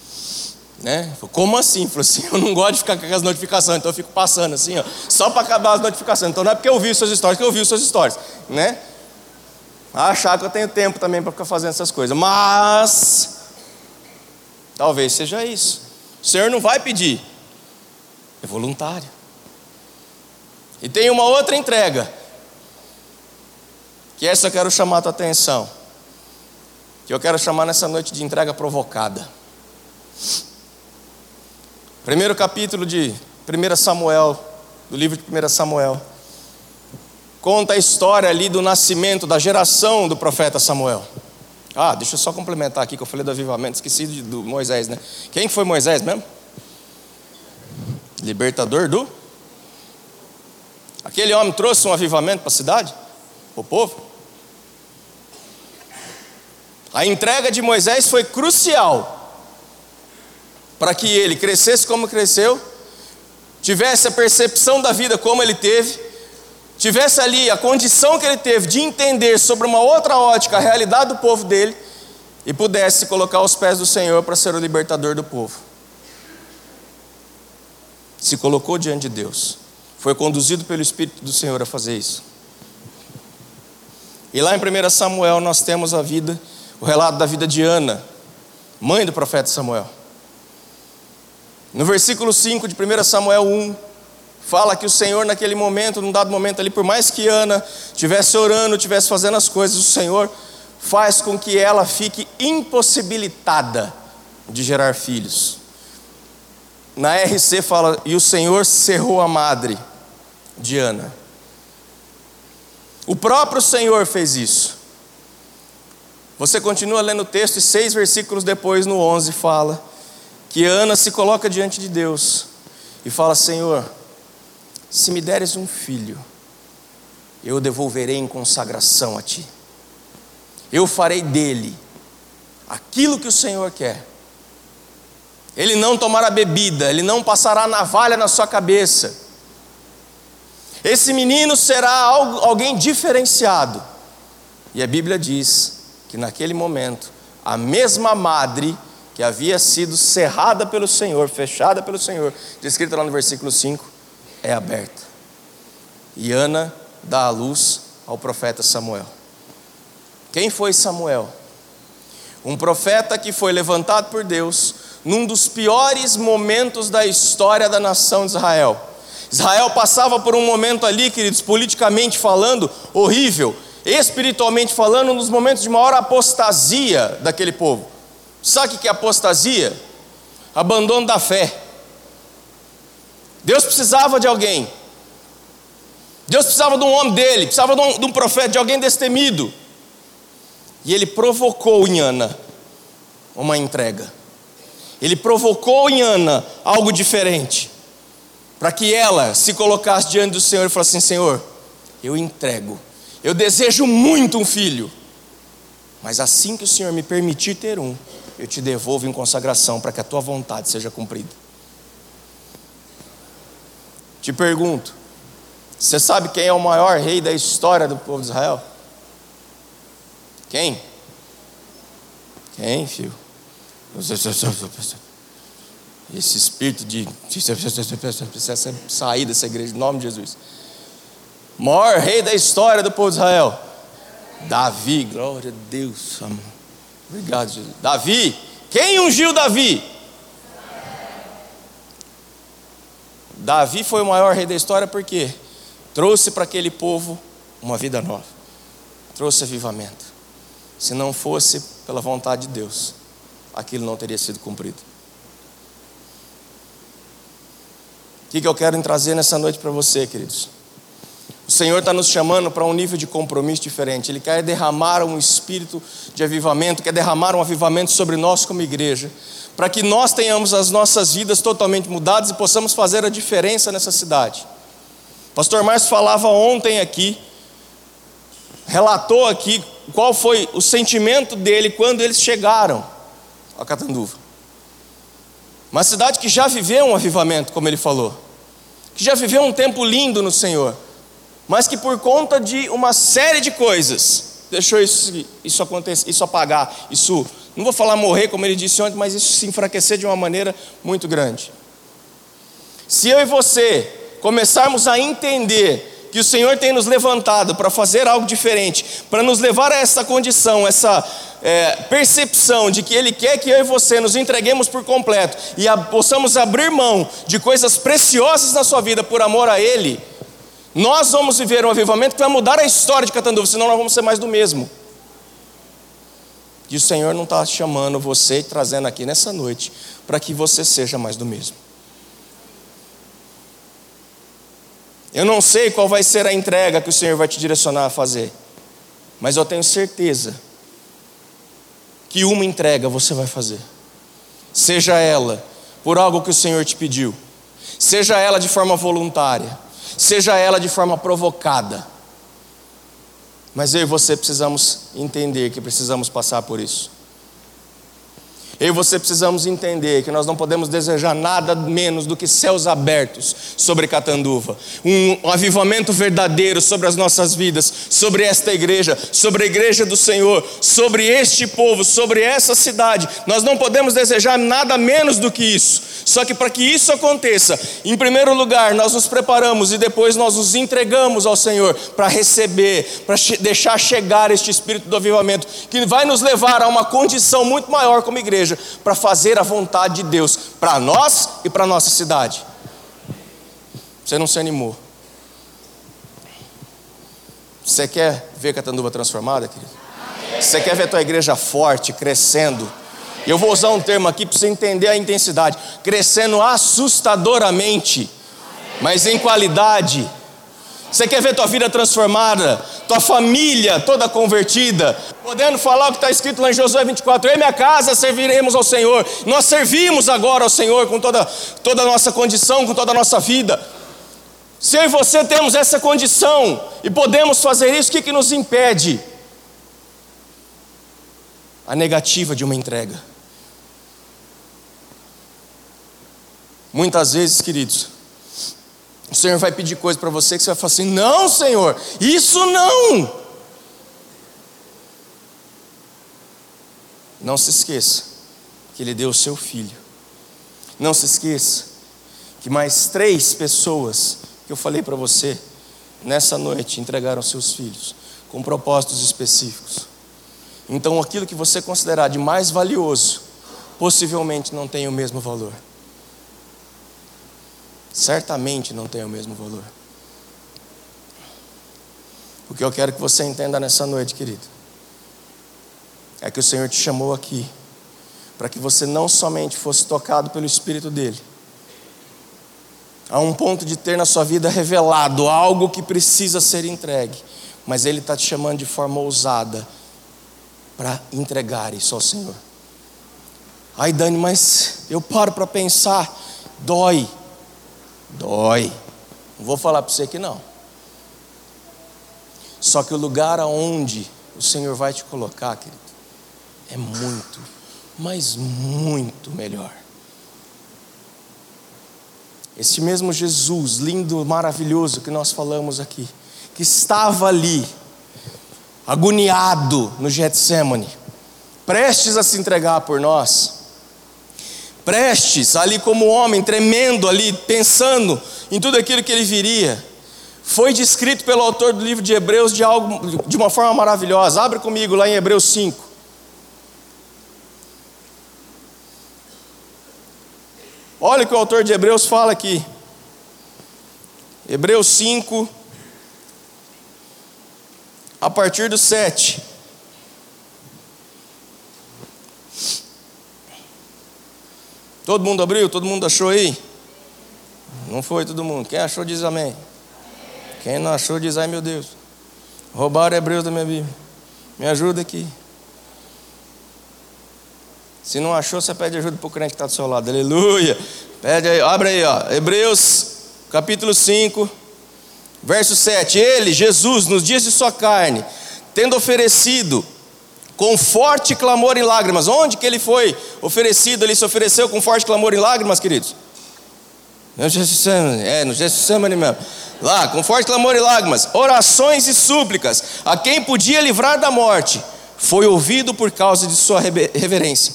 Né? Como assim? Falou assim, eu não gosto de ficar com as notificações, então eu fico passando assim, ó, só para acabar as notificações. Então não é porque eu vi seus stories que eu vi seus stories, né? Achar que eu tenho tempo também para ficar fazendo essas coisas, mas talvez seja isso. O Senhor não vai pedir, é voluntário. E tem uma outra entrega, que essa eu quero chamar a tua atenção, que eu quero chamar nessa noite de entrega provocada. Primeiro capítulo de 1 Samuel, do livro de 1 Samuel, conta a história ali do nascimento, da geração do profeta Samuel. Ah, deixa eu só complementar aqui que eu falei do avivamento, esqueci do Moisés, né? Quem foi Moisés mesmo? Libertador do? Aquele homem trouxe um avivamento para a cidade, para o povo. A entrega de Moisés foi crucial para que ele crescesse como cresceu, tivesse a percepção da vida como ele teve, tivesse ali a condição que ele teve de entender sobre uma outra ótica a realidade do povo dele e pudesse colocar aos pés do Senhor para ser o libertador do povo. Se colocou diante de Deus, foi conduzido pelo Espírito do Senhor a fazer isso. E lá em 1 Samuel nós temos a vida, o relato da vida de Ana, mãe do profeta Samuel. No versículo 5 de 1 Samuel 1, fala que o Senhor, naquele momento, num dado momento ali, por mais que Ana estivesse orando, estivesse fazendo as coisas, o Senhor faz com que ela fique impossibilitada de gerar filhos. Na RC fala, e o Senhor cerrou a madre de Ana. O próprio Senhor fez isso. Você continua lendo o texto e seis versículos depois, no 11, fala que Ana se coloca diante de Deus e fala: Senhor, se me deres um filho, eu devolverei em consagração a ti. Eu farei dele aquilo que o Senhor quer. Ele não tomará bebida, ele não passará navalha na sua cabeça. Esse menino será alguém diferenciado. E a Bíblia diz que naquele momento, a mesma madre que havia sido cerrada pelo Senhor, fechada pelo Senhor, descrita lá no versículo 5, é aberta. E Ana dá a luz ao profeta Samuel. Quem foi Samuel? Um profeta que foi levantado por Deus num dos piores momentos da história da nação de Israel. Israel passava por um momento ali, queridos, politicamente falando, horrível espiritualmente falando, nos momentos de maior apostasia daquele povo. Sabe o que é apostasia? Abandono da fé. Deus precisava de alguém. Deus precisava de um homem dele, precisava de um, de um profeta, de alguém destemido. E ele provocou em Ana uma entrega. Ele provocou em Ana algo diferente. Para que ela se colocasse diante do Senhor e falasse assim: Senhor, eu entrego eu desejo muito um filho, mas assim que o Senhor me permitir ter um, eu te devolvo em consagração para que a tua vontade seja cumprida. Te pergunto, você sabe quem é o maior rei da história do povo de Israel? Quem? Quem, filho? Esse espírito de precisa sair dessa igreja, em nome de Jesus maior rei da história do povo de Israel? Davi, glória a Deus. Obrigado, Jesus. Davi, quem ungiu Davi? Davi foi o maior rei da história porque trouxe para aquele povo uma vida nova, trouxe avivamento. Se não fosse pela vontade de Deus, aquilo não teria sido cumprido. O que, eu quero trazer nessa noite para você, queridos? O Senhor está nos chamando para um nível de compromisso diferente. Ele quer derramar um espírito de avivamento, quer derramar um avivamento sobre nós como igreja, para que nós tenhamos as nossas vidas totalmente mudadas e possamos fazer a diferença nessa cidade. Pastor Márcio falava ontem aqui, relatou aqui qual foi o sentimento dele quando eles chegaram a Catanduva. Uma cidade que já viveu um avivamento, como ele falou, que já viveu um tempo lindo no Senhor mas que por conta de uma série de coisas deixou isso, isso acontecer, isso apagar, isso, não vou falar morrer como ele disse ontem, mas isso se enfraquecer de uma maneira muito grande. Se eu e você começarmos a entender que o Senhor tem nos levantado para fazer algo diferente, para nos levar a essa condição, essa é, percepção de que Ele quer que eu e você nos entreguemos por completo e a, possamos abrir mão de coisas preciosas na sua vida por amor a Ele, nós vamos viver um avivamento que vai mudar a história de Catanduva, senão nós vamos ser mais do mesmo. E o Senhor não está chamando você e trazendo aqui nessa noite para que você seja mais do mesmo. Eu não sei qual vai ser a entrega que o Senhor vai te direcionar a fazer, mas eu tenho certeza que uma entrega você vai fazer, seja ela por algo que o Senhor te pediu, seja ela de forma voluntária seja ela de forma provocada. Mas eu e você precisamos entender que precisamos passar por isso. Eu e você precisamos entender que nós não podemos desejar nada menos do que céus abertos sobre Catanduva, um avivamento verdadeiro sobre as nossas vidas, sobre esta igreja, sobre a igreja do Senhor, sobre este povo, sobre essa cidade. Nós não podemos desejar nada menos do que isso. Só que para que isso aconteça, em primeiro lugar, nós nos preparamos e depois nós nos entregamos ao Senhor para receber, para deixar chegar este espírito do avivamento, que vai nos levar a uma condição muito maior como igreja, para fazer a vontade de Deus para nós e para nossa cidade. Você não se animou. Você quer ver Catanduva transformada, querido? Você quer ver a tua igreja forte, crescendo? Eu vou usar um termo aqui para você entender a intensidade: crescendo assustadoramente, mas em qualidade. Você quer ver tua vida transformada, tua família toda convertida, podendo falar o que está escrito lá em Josué 24: Eu e minha casa serviremos ao Senhor. Nós servimos agora ao Senhor com toda, toda a nossa condição, com toda a nossa vida. Se eu e você temos essa condição e podemos fazer isso, o que, que nos impede? A negativa de uma entrega. Muitas vezes, queridos, o Senhor vai pedir coisa para você que você vai falar assim: não, Senhor, isso não. Não se esqueça que Ele deu o seu filho. Não se esqueça que mais três pessoas que eu falei para você nessa noite entregaram seus filhos com propósitos específicos. Então, aquilo que você considerar de mais valioso, possivelmente não tem o mesmo valor. Certamente não tem o mesmo valor. O que eu quero que você entenda nessa noite, querido, é que o Senhor te chamou aqui para que você não somente fosse tocado pelo Espírito dele, a um ponto de ter na sua vida revelado algo que precisa ser entregue, mas Ele está te chamando de forma ousada para entregar isso ao Senhor. Ai, Dani, mas eu paro para pensar, dói, dói. Não vou falar para você que não. Só que o lugar aonde o Senhor vai te colocar, querido, é muito, mas muito melhor. Esse mesmo Jesus, lindo, maravilhoso que nós falamos aqui, que estava ali, agoniado no Getsemane, prestes a se entregar por nós, prestes ali como homem, tremendo ali, pensando em tudo aquilo que ele viria, foi descrito pelo autor do livro de Hebreus de algo de uma forma maravilhosa. Abre comigo lá em Hebreus 5. Olha o que o autor de Hebreus fala aqui. Hebreus 5, a partir do 7. Todo mundo abriu? Todo mundo achou aí? Não foi todo mundo. Quem achou diz amém. Quem não achou diz ai meu Deus. Roubaram Hebreus da minha Bíblia. Me ajuda aqui. Se não achou, você pede ajuda para o crente que está do seu lado. Aleluia. Pede aí, abre aí, ó. Hebreus, capítulo 5, verso 7. Ele, Jesus, nos dias de sua carne, tendo oferecido com forte clamor e lágrimas. Onde que ele foi oferecido? Ele se ofereceu com forte clamor e lágrimas, queridos? No Getsemane, é, no Getsemane mesmo. Lá, com forte clamor e lágrimas, orações e súplicas, a quem podia livrar da morte, foi ouvido por causa de sua reverência.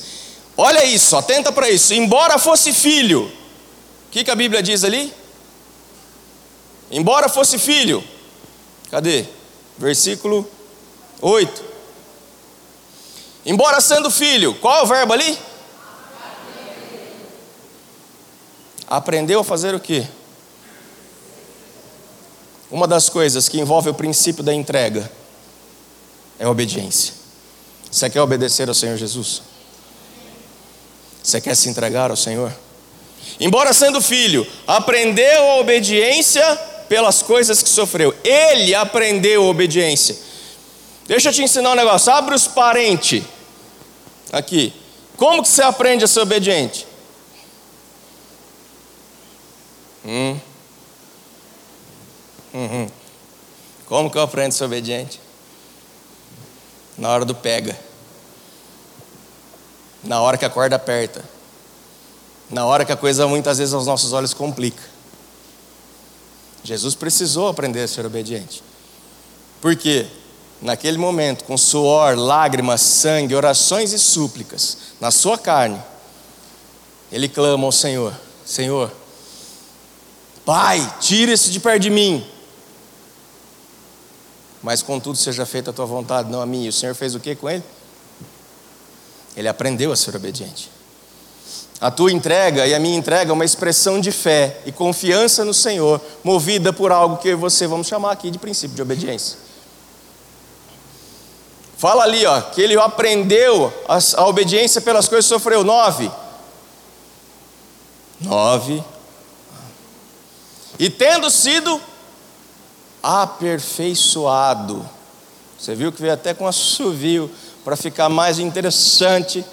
Olha isso, atenta para isso. Embora fosse filho, o que, que a Bíblia diz ali? Embora fosse filho, cadê? Versículo 8. Embora sendo filho, qual é o verbo ali? Aprendeu a fazer o quê? Uma das coisas que envolve o princípio da entrega é a obediência. Você quer obedecer ao Senhor Jesus? Você quer se entregar ao Senhor? Embora sendo filho, aprendeu a obediência pelas coisas que sofreu. Ele aprendeu a obediência. Deixa eu te ensinar um negócio. Abre os parentes. Aqui. Como que você aprende a ser obediente? Hum. Uhum. Como que eu aprendo a ser obediente? Na hora do pega na hora que a corda aperta, na hora que a coisa muitas vezes aos nossos olhos complica. Jesus precisou aprender a ser obediente. Por quê? Naquele momento, com suor, lágrimas, sangue, orações e súplicas na sua carne, ele clama ao Senhor: Senhor, Pai, tira isso de perto de mim. Mas contudo seja feita a tua vontade, não a minha. E o Senhor fez o que com ele? Ele aprendeu a ser obediente. A tua entrega e a minha entrega é uma expressão de fé e confiança no Senhor, movida por algo que você vamos chamar aqui de princípio de obediência. Fala ali, ó, que ele aprendeu a, a obediência pelas coisas que sofreu. Nove. Nove. E tendo sido aperfeiçoado. Você viu que veio até com assovio para ficar mais interessante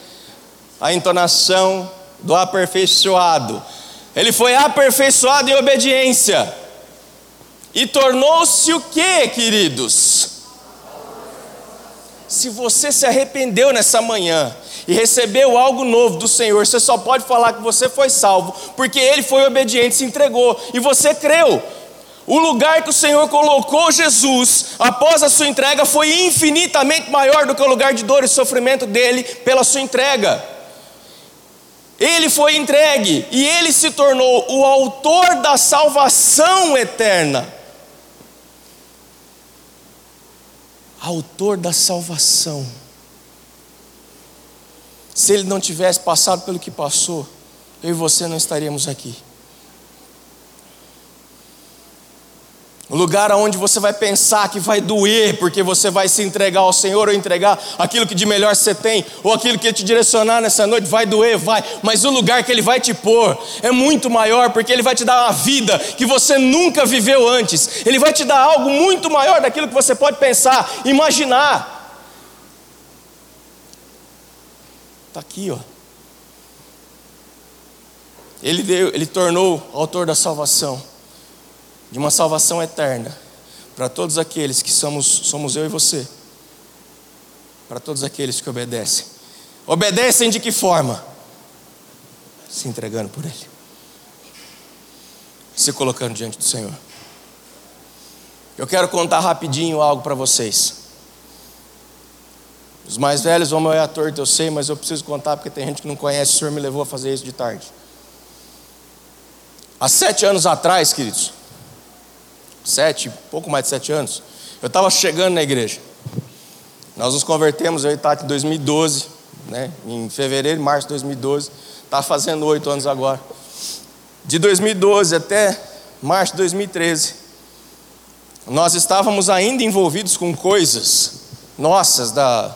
a entonação do aperfeiçoado. Ele foi aperfeiçoado em obediência. E tornou-se o que, queridos? Se você se arrependeu nessa manhã e recebeu algo novo do Senhor, você só pode falar que você foi salvo, porque ele foi obediente, se entregou e você creu. O lugar que o Senhor colocou Jesus após a sua entrega foi infinitamente maior do que o lugar de dor e sofrimento dele pela sua entrega. Ele foi entregue e ele se tornou o autor da salvação eterna. Autor da salvação. Se ele não tivesse passado pelo que passou, eu e você não estaríamos aqui. Um lugar onde você vai pensar que vai doer, porque você vai se entregar ao Senhor ou entregar aquilo que de melhor você tem, ou aquilo que te direcionar nessa noite, vai doer, vai, mas o lugar que Ele vai te pôr é muito maior, porque Ele vai te dar uma vida que você nunca viveu antes, Ele vai te dar algo muito maior daquilo que você pode pensar, imaginar. Está aqui, ó. Ele, deu, ele tornou o autor da salvação de uma salvação eterna para todos aqueles que somos, somos eu e você, para todos aqueles que obedecem. Obedecem de que forma? Se entregando por Ele, se colocando diante do Senhor. Eu quero contar rapidinho algo para vocês. Os mais velhos vão me olhar torto, eu sei, mas eu preciso contar porque tem gente que não conhece. O Senhor me levou a fazer isso de tarde. Há sete anos atrás, queridos, sete, pouco mais de sete anos, eu estava chegando na igreja. Nós nos convertemos, eu e Tati, em 2012, né? em fevereiro março de 2012. Está fazendo oito anos agora. De 2012 até março de 2013, nós estávamos ainda envolvidos com coisas nossas, da,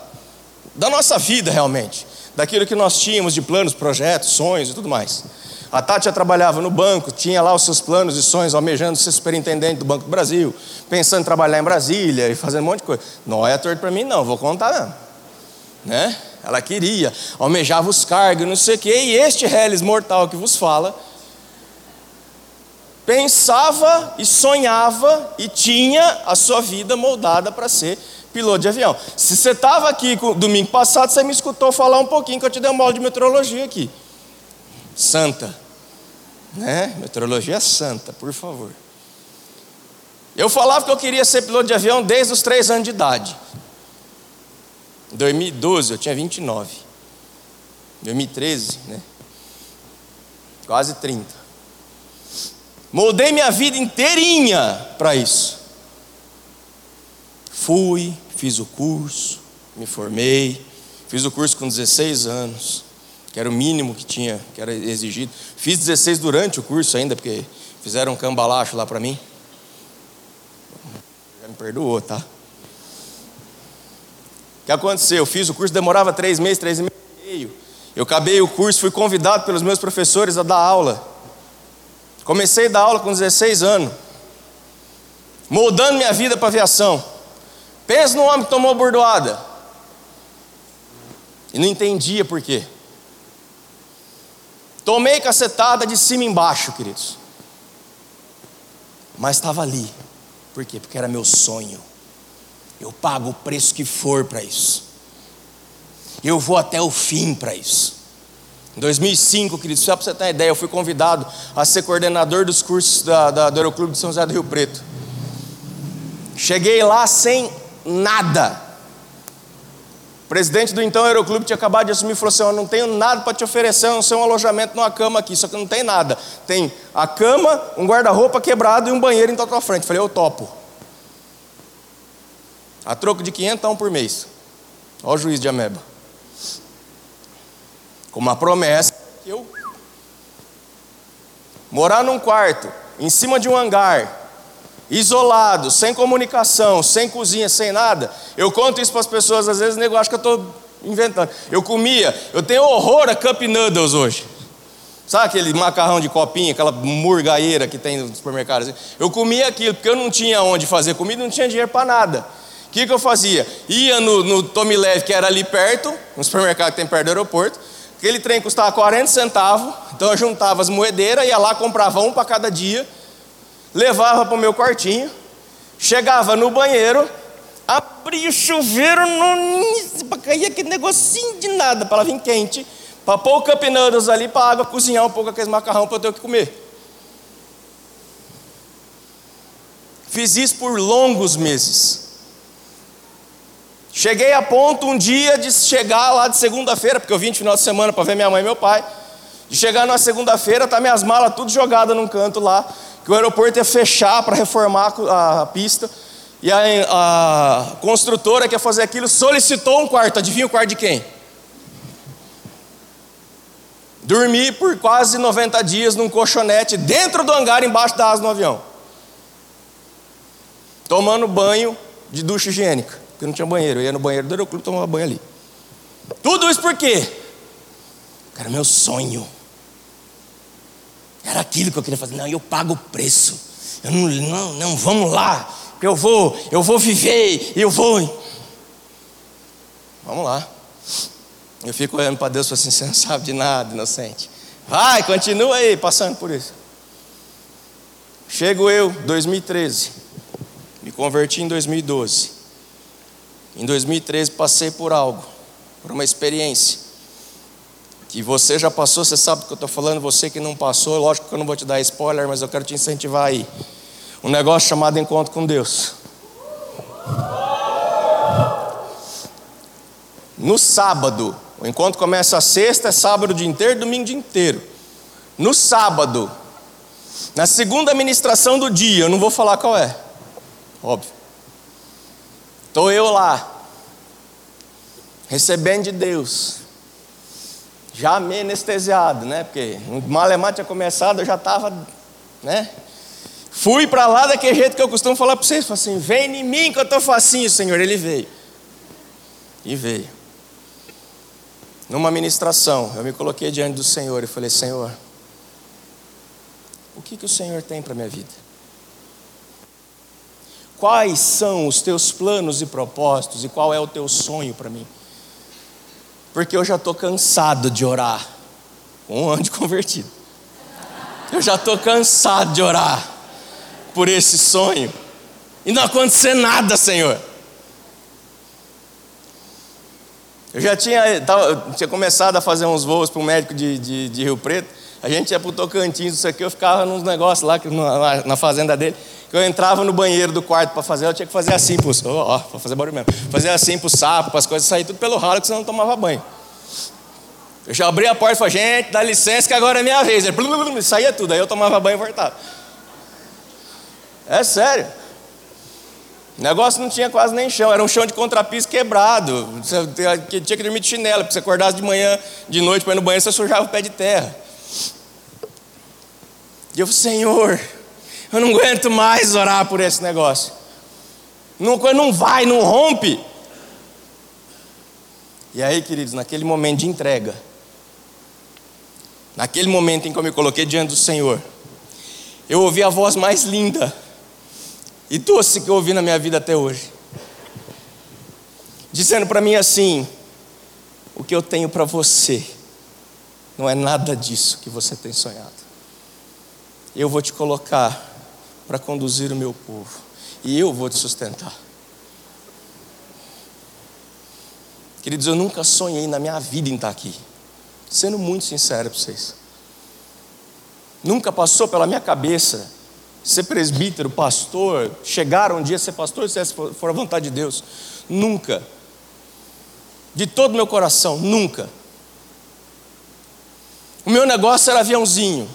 da nossa vida realmente, daquilo que nós tínhamos de planos, projetos, sonhos e tudo mais. A Tati já trabalhava no banco, tinha lá os seus planos e sonhos, almejando ser superintendente do Banco do Brasil, pensando em trabalhar em Brasília e fazendo um monte de coisa. Não é torto para mim, não, vou contar. Né? Ela queria, almejava os cargos, não sei o quê, e este Reles mortal que vos fala, pensava e sonhava e tinha a sua vida moldada para ser piloto de avião. Se você estava aqui domingo passado, você me escutou falar um pouquinho que eu te dei uma aula de meteorologia aqui. Santa né? Meteorologia santa, por favor. Eu falava que eu queria ser piloto de avião desde os três anos de idade. Em 2012 eu tinha 29. 2013, né? Quase 30. Moldei minha vida inteirinha para isso. Fui, fiz o curso, me formei, fiz o curso com 16 anos que era o mínimo que tinha, que era exigido. Fiz 16 durante o curso ainda, porque fizeram um cambalacho lá para mim. Já me perdoou, tá? O que aconteceu? Eu fiz o curso, demorava três meses, três meses e meio. Eu acabei o curso, fui convidado pelos meus professores a dar aula. Comecei a dar aula com 16 anos, moldando minha vida para aviação. Pensa no homem que tomou bordoada. E não entendia por quê. Tomei cacetada de cima embaixo, queridos. Mas estava ali. Por quê? Porque era meu sonho. Eu pago o preço que for para isso. Eu vou até o fim para isso. Em 2005, queridos, só para você ter uma ideia, eu fui convidado a ser coordenador dos cursos da, da, do Aeroclube de São José do Rio Preto. Cheguei lá sem nada. O presidente do então Aeroclube tinha acabado de assumir e falou assim: Eu não tenho nada para te oferecer, não ser um alojamento numa cama aqui, só que não tem nada. Tem a cama, um guarda-roupa quebrado e um banheiro em tua frente. Eu falei: Eu topo. A troco de 500 por mês. Olha o juiz de Ameba. Com uma promessa que eu. Morar num quarto, em cima de um hangar, isolado, sem comunicação, sem cozinha, sem nada. Eu conto isso para as pessoas, às vezes o nego que eu estou inventando. Eu comia, eu tenho horror a Cup Noodles hoje. Sabe aquele macarrão de copinha, aquela murgaeira que tem no supermercado? Eu comia aquilo, porque eu não tinha onde fazer comida, não tinha dinheiro para nada. O que, que eu fazia? Ia no, no Tommy Leve, que era ali perto, no supermercado que tem perto do aeroporto. Aquele trem custava 40 centavos, então eu juntava as moedeiras, ia lá, comprava um para cada dia, levava para o meu quartinho, chegava no banheiro, abria o chuveiro, não, caía aquele negocinho de nada para ela vir quente para pôr o cup ali para a água cozinhar um pouco aqueles macarrão para eu ter o que comer. Fiz isso por longos meses. Cheguei a ponto um dia de chegar lá de segunda-feira, porque eu vim de final de semana para ver minha mãe e meu pai. De chegar na segunda-feira, tá minhas malas tudo jogadas num canto lá, que o aeroporto ia fechar para reformar a pista. E a, a construtora que ia fazer aquilo solicitou um quarto. Adivinha o quarto de quem? Dormi por quase 90 dias num colchonete dentro do hangar, embaixo da asa do avião. Tomando banho de ducha higiênica, porque não tinha banheiro. Eu ia no banheiro do aeroclube tomava banho ali. Tudo isso por quê? Era meu sonho. Era aquilo que eu queria fazer. Não, eu pago o preço. Eu não, não, não, vamos lá. Eu vou, eu vou viver, eu vou. Vamos lá. Eu fico olhando para Deus assim: você não sabe de nada, inocente. Vai, continua aí, passando por isso. Chego eu, 2013. Me converti em 2012. Em 2013 passei por algo, por uma experiência. Que você já passou, você sabe do que eu estou falando, você que não passou, lógico que eu não vou te dar spoiler, mas eu quero te incentivar aí. Um negócio chamado encontro com Deus. No sábado, o encontro começa sexta, é sábado o dia inteiro, domingo o dia inteiro. No sábado, na segunda ministração do dia, eu não vou falar qual é, óbvio. Estou eu lá, recebendo de Deus, já meio anestesiado, né? Porque o malemar tinha começado, eu já estava, né? Fui para lá daquele jeito que eu costumo falar para vocês, assim, vem em mim que eu estou facinho, Senhor. Ele veio. E veio. Numa ministração, eu me coloquei diante do Senhor e falei: Senhor, o que, que o Senhor tem para a minha vida? Quais são os teus planos e propósitos e qual é o teu sonho para mim? Porque eu já estou cansado de orar, um ano de convertido. Eu já estou cansado de orar por esse sonho e não acontecer nada, Senhor. Eu já tinha, tava, tinha começado a fazer uns voos para o médico de, de, de, Rio Preto. A gente ia para o Tocantins, isso aqui, eu ficava nos negócios lá na, na, fazenda dele. Que eu entrava no banheiro do quarto para fazer, eu tinha que fazer assim para ó, para fazer barulho mesmo. Fazer assim para o sapo, para as coisas sair tudo pelo ralo, que senão não tomava banho. Eu já abri a porta e falei, gente, dá licença que agora é minha vez. Ele blum, blum, saía tudo, aí eu tomava banho e voltava. É sério. O negócio não tinha quase nem chão, era um chão de contrapiso quebrado. Você tinha que dormir de chinelo, porque você acordasse de manhã, de noite para ir no banheiro, você sujava o pé de terra. E eu Senhor, eu não aguento mais orar por esse negócio. Não, não vai, não rompe. E aí, queridos, naquele momento de entrega, naquele momento em que eu me coloquei diante do Senhor, eu ouvi a voz mais linda e doce que eu ouvi na minha vida até hoje. Dizendo para mim assim: o que eu tenho para você não é nada disso que você tem sonhado. Eu vou te colocar para conduzir o meu povo e eu vou te sustentar. Queridos, eu nunca sonhei na minha vida em estar aqui, sendo muito sincero para vocês. Nunca passou pela minha cabeça ser presbítero, pastor, chegar um dia a ser pastor, se for a vontade de Deus. Nunca. De todo meu coração, nunca. O meu negócio era aviãozinho.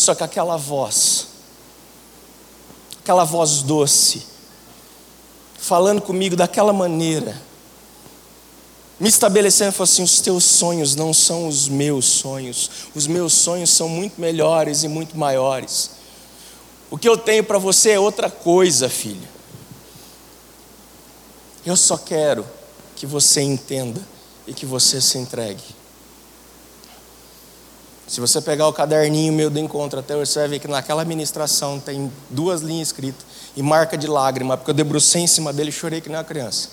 Só que aquela voz, aquela voz doce, falando comigo daquela maneira, me estabelecendo, falou assim: os teus sonhos não são os meus sonhos, os meus sonhos são muito melhores e muito maiores. O que eu tenho para você é outra coisa, filho. Eu só quero que você entenda e que você se entregue. Se você pegar o caderninho meu do encontro até hoje, você vai ver que naquela ministração tem duas linhas escritas e marca de lágrima, porque eu debrucei em cima dele e chorei que nem uma criança.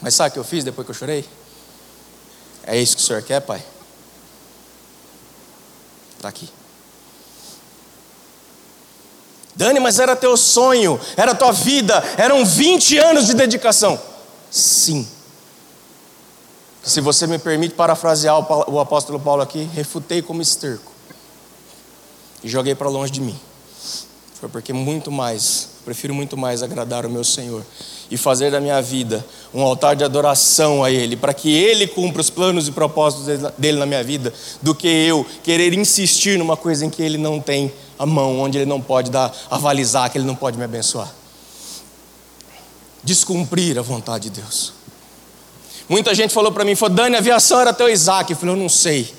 Mas sabe o que eu fiz depois que eu chorei? É isso que o senhor quer, pai? Está aqui. Dani, mas era teu sonho, era tua vida, eram 20 anos de dedicação. Sim. Se você me permite parafrasear o apóstolo Paulo aqui, refutei como esterco e joguei para longe de mim. Foi porque muito mais, prefiro muito mais agradar o meu Senhor e fazer da minha vida um altar de adoração a Ele, para que Ele cumpra os planos e propósitos dele na minha vida, do que eu querer insistir numa coisa em que Ele não tem a mão, onde Ele não pode dar, avalizar, que Ele não pode me abençoar. Descumprir a vontade de Deus. Muita gente falou para mim, falou, Dani, a aviação era teu Isaac. Eu falei, eu não sei.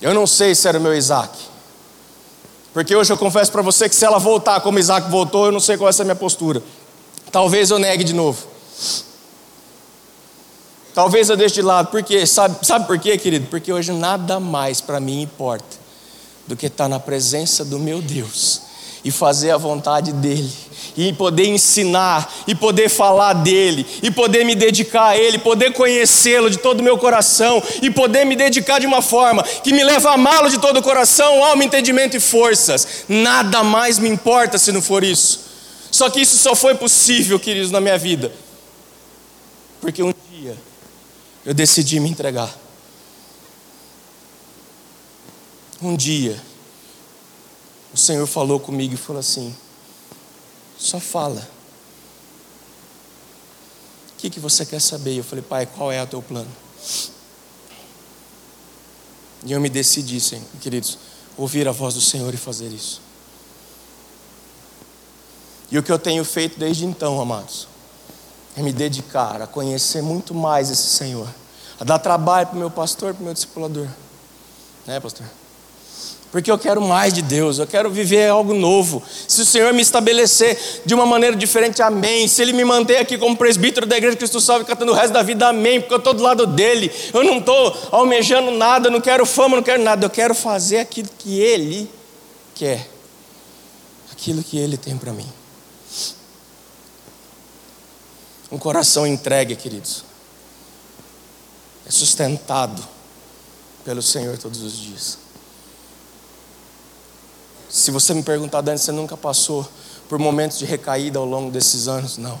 Eu não sei se era meu Isaac. Porque hoje eu confesso para você que se ela voltar como Isaac voltou, eu não sei qual é a minha postura. Talvez eu negue de novo. Talvez eu deixe de lado. Por quê? Sabe, sabe por quê, querido? Porque hoje nada mais para mim importa do que estar na presença do meu Deus e fazer a vontade dEle, e poder ensinar, e poder falar dEle, e poder me dedicar a Ele, poder conhecê-lo de todo o meu coração, e poder me dedicar de uma forma que me leva a amá-lo de todo o coração, alma, entendimento e forças. Nada mais me importa se não for isso. Só que isso só foi possível, queridos, na minha vida, porque um dia eu decidi me entregar. Um dia o Senhor falou comigo e falou assim: só fala. O que, que você quer saber? Eu falei, pai, qual é o teu plano? E eu me decidi, Senhor, queridos, ouvir a voz do Senhor e fazer isso. E o que eu tenho feito desde então, amados, é me dedicar a conhecer muito mais esse Senhor, a dar trabalho para o meu pastor, para o meu discipulador. Né, pastor? Porque eu quero mais de Deus, eu quero viver algo novo. Se o Senhor me estabelecer de uma maneira diferente, amém. Se Ele me manter aqui como presbítero da Igreja Cristo Salve, cantando o resto da vida, amém. Porque eu estou do lado dele, eu não estou almejando nada, eu não quero fama, não quero nada. Eu quero fazer aquilo que Ele quer, aquilo que Ele tem para mim. Um coração entregue, queridos, é sustentado pelo Senhor todos os dias. Se você me perguntar, Dani, você nunca passou por momentos de recaída ao longo desses anos? Não.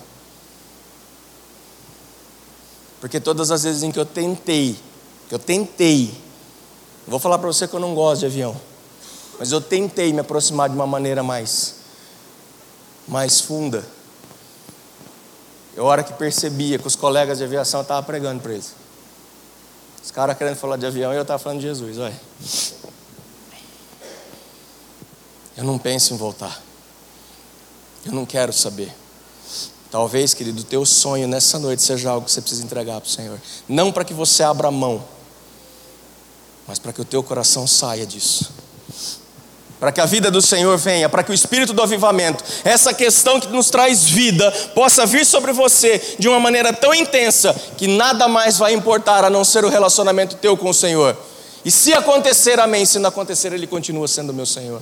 Porque todas as vezes em que eu tentei, que eu tentei, eu vou falar para você que eu não gosto de avião, mas eu tentei me aproximar de uma maneira mais, mais funda. Eu, a hora que percebia que os colegas de aviação estavam pregando para eles. Os caras querendo falar de avião e eu estava falando de Jesus, olha. Eu não penso em voltar. Eu não quero saber. Talvez, querido, o teu sonho nessa noite seja algo que você precisa entregar para o Senhor. Não para que você abra mão, mas para que o teu coração saia disso. Para que a vida do Senhor venha, para que o espírito do avivamento, essa questão que nos traz vida, possa vir sobre você de uma maneira tão intensa que nada mais vai importar a não ser o relacionamento teu com o Senhor. E se acontecer, amém. Se não acontecer, Ele continua sendo meu Senhor.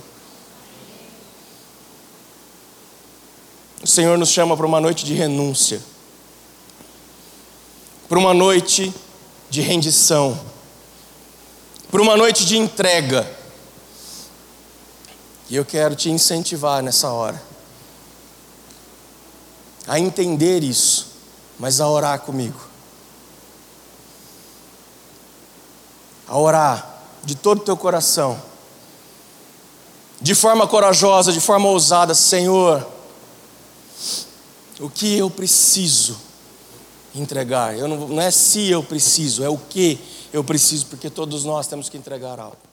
O Senhor nos chama para uma noite de renúncia, para uma noite de rendição, para uma noite de entrega. E eu quero te incentivar nessa hora a entender isso, mas a orar comigo. A orar de todo o teu coração, de forma corajosa, de forma ousada, Senhor o que eu preciso entregar. Eu não, não é se eu preciso, é o que eu preciso, porque todos nós temos que entregar algo.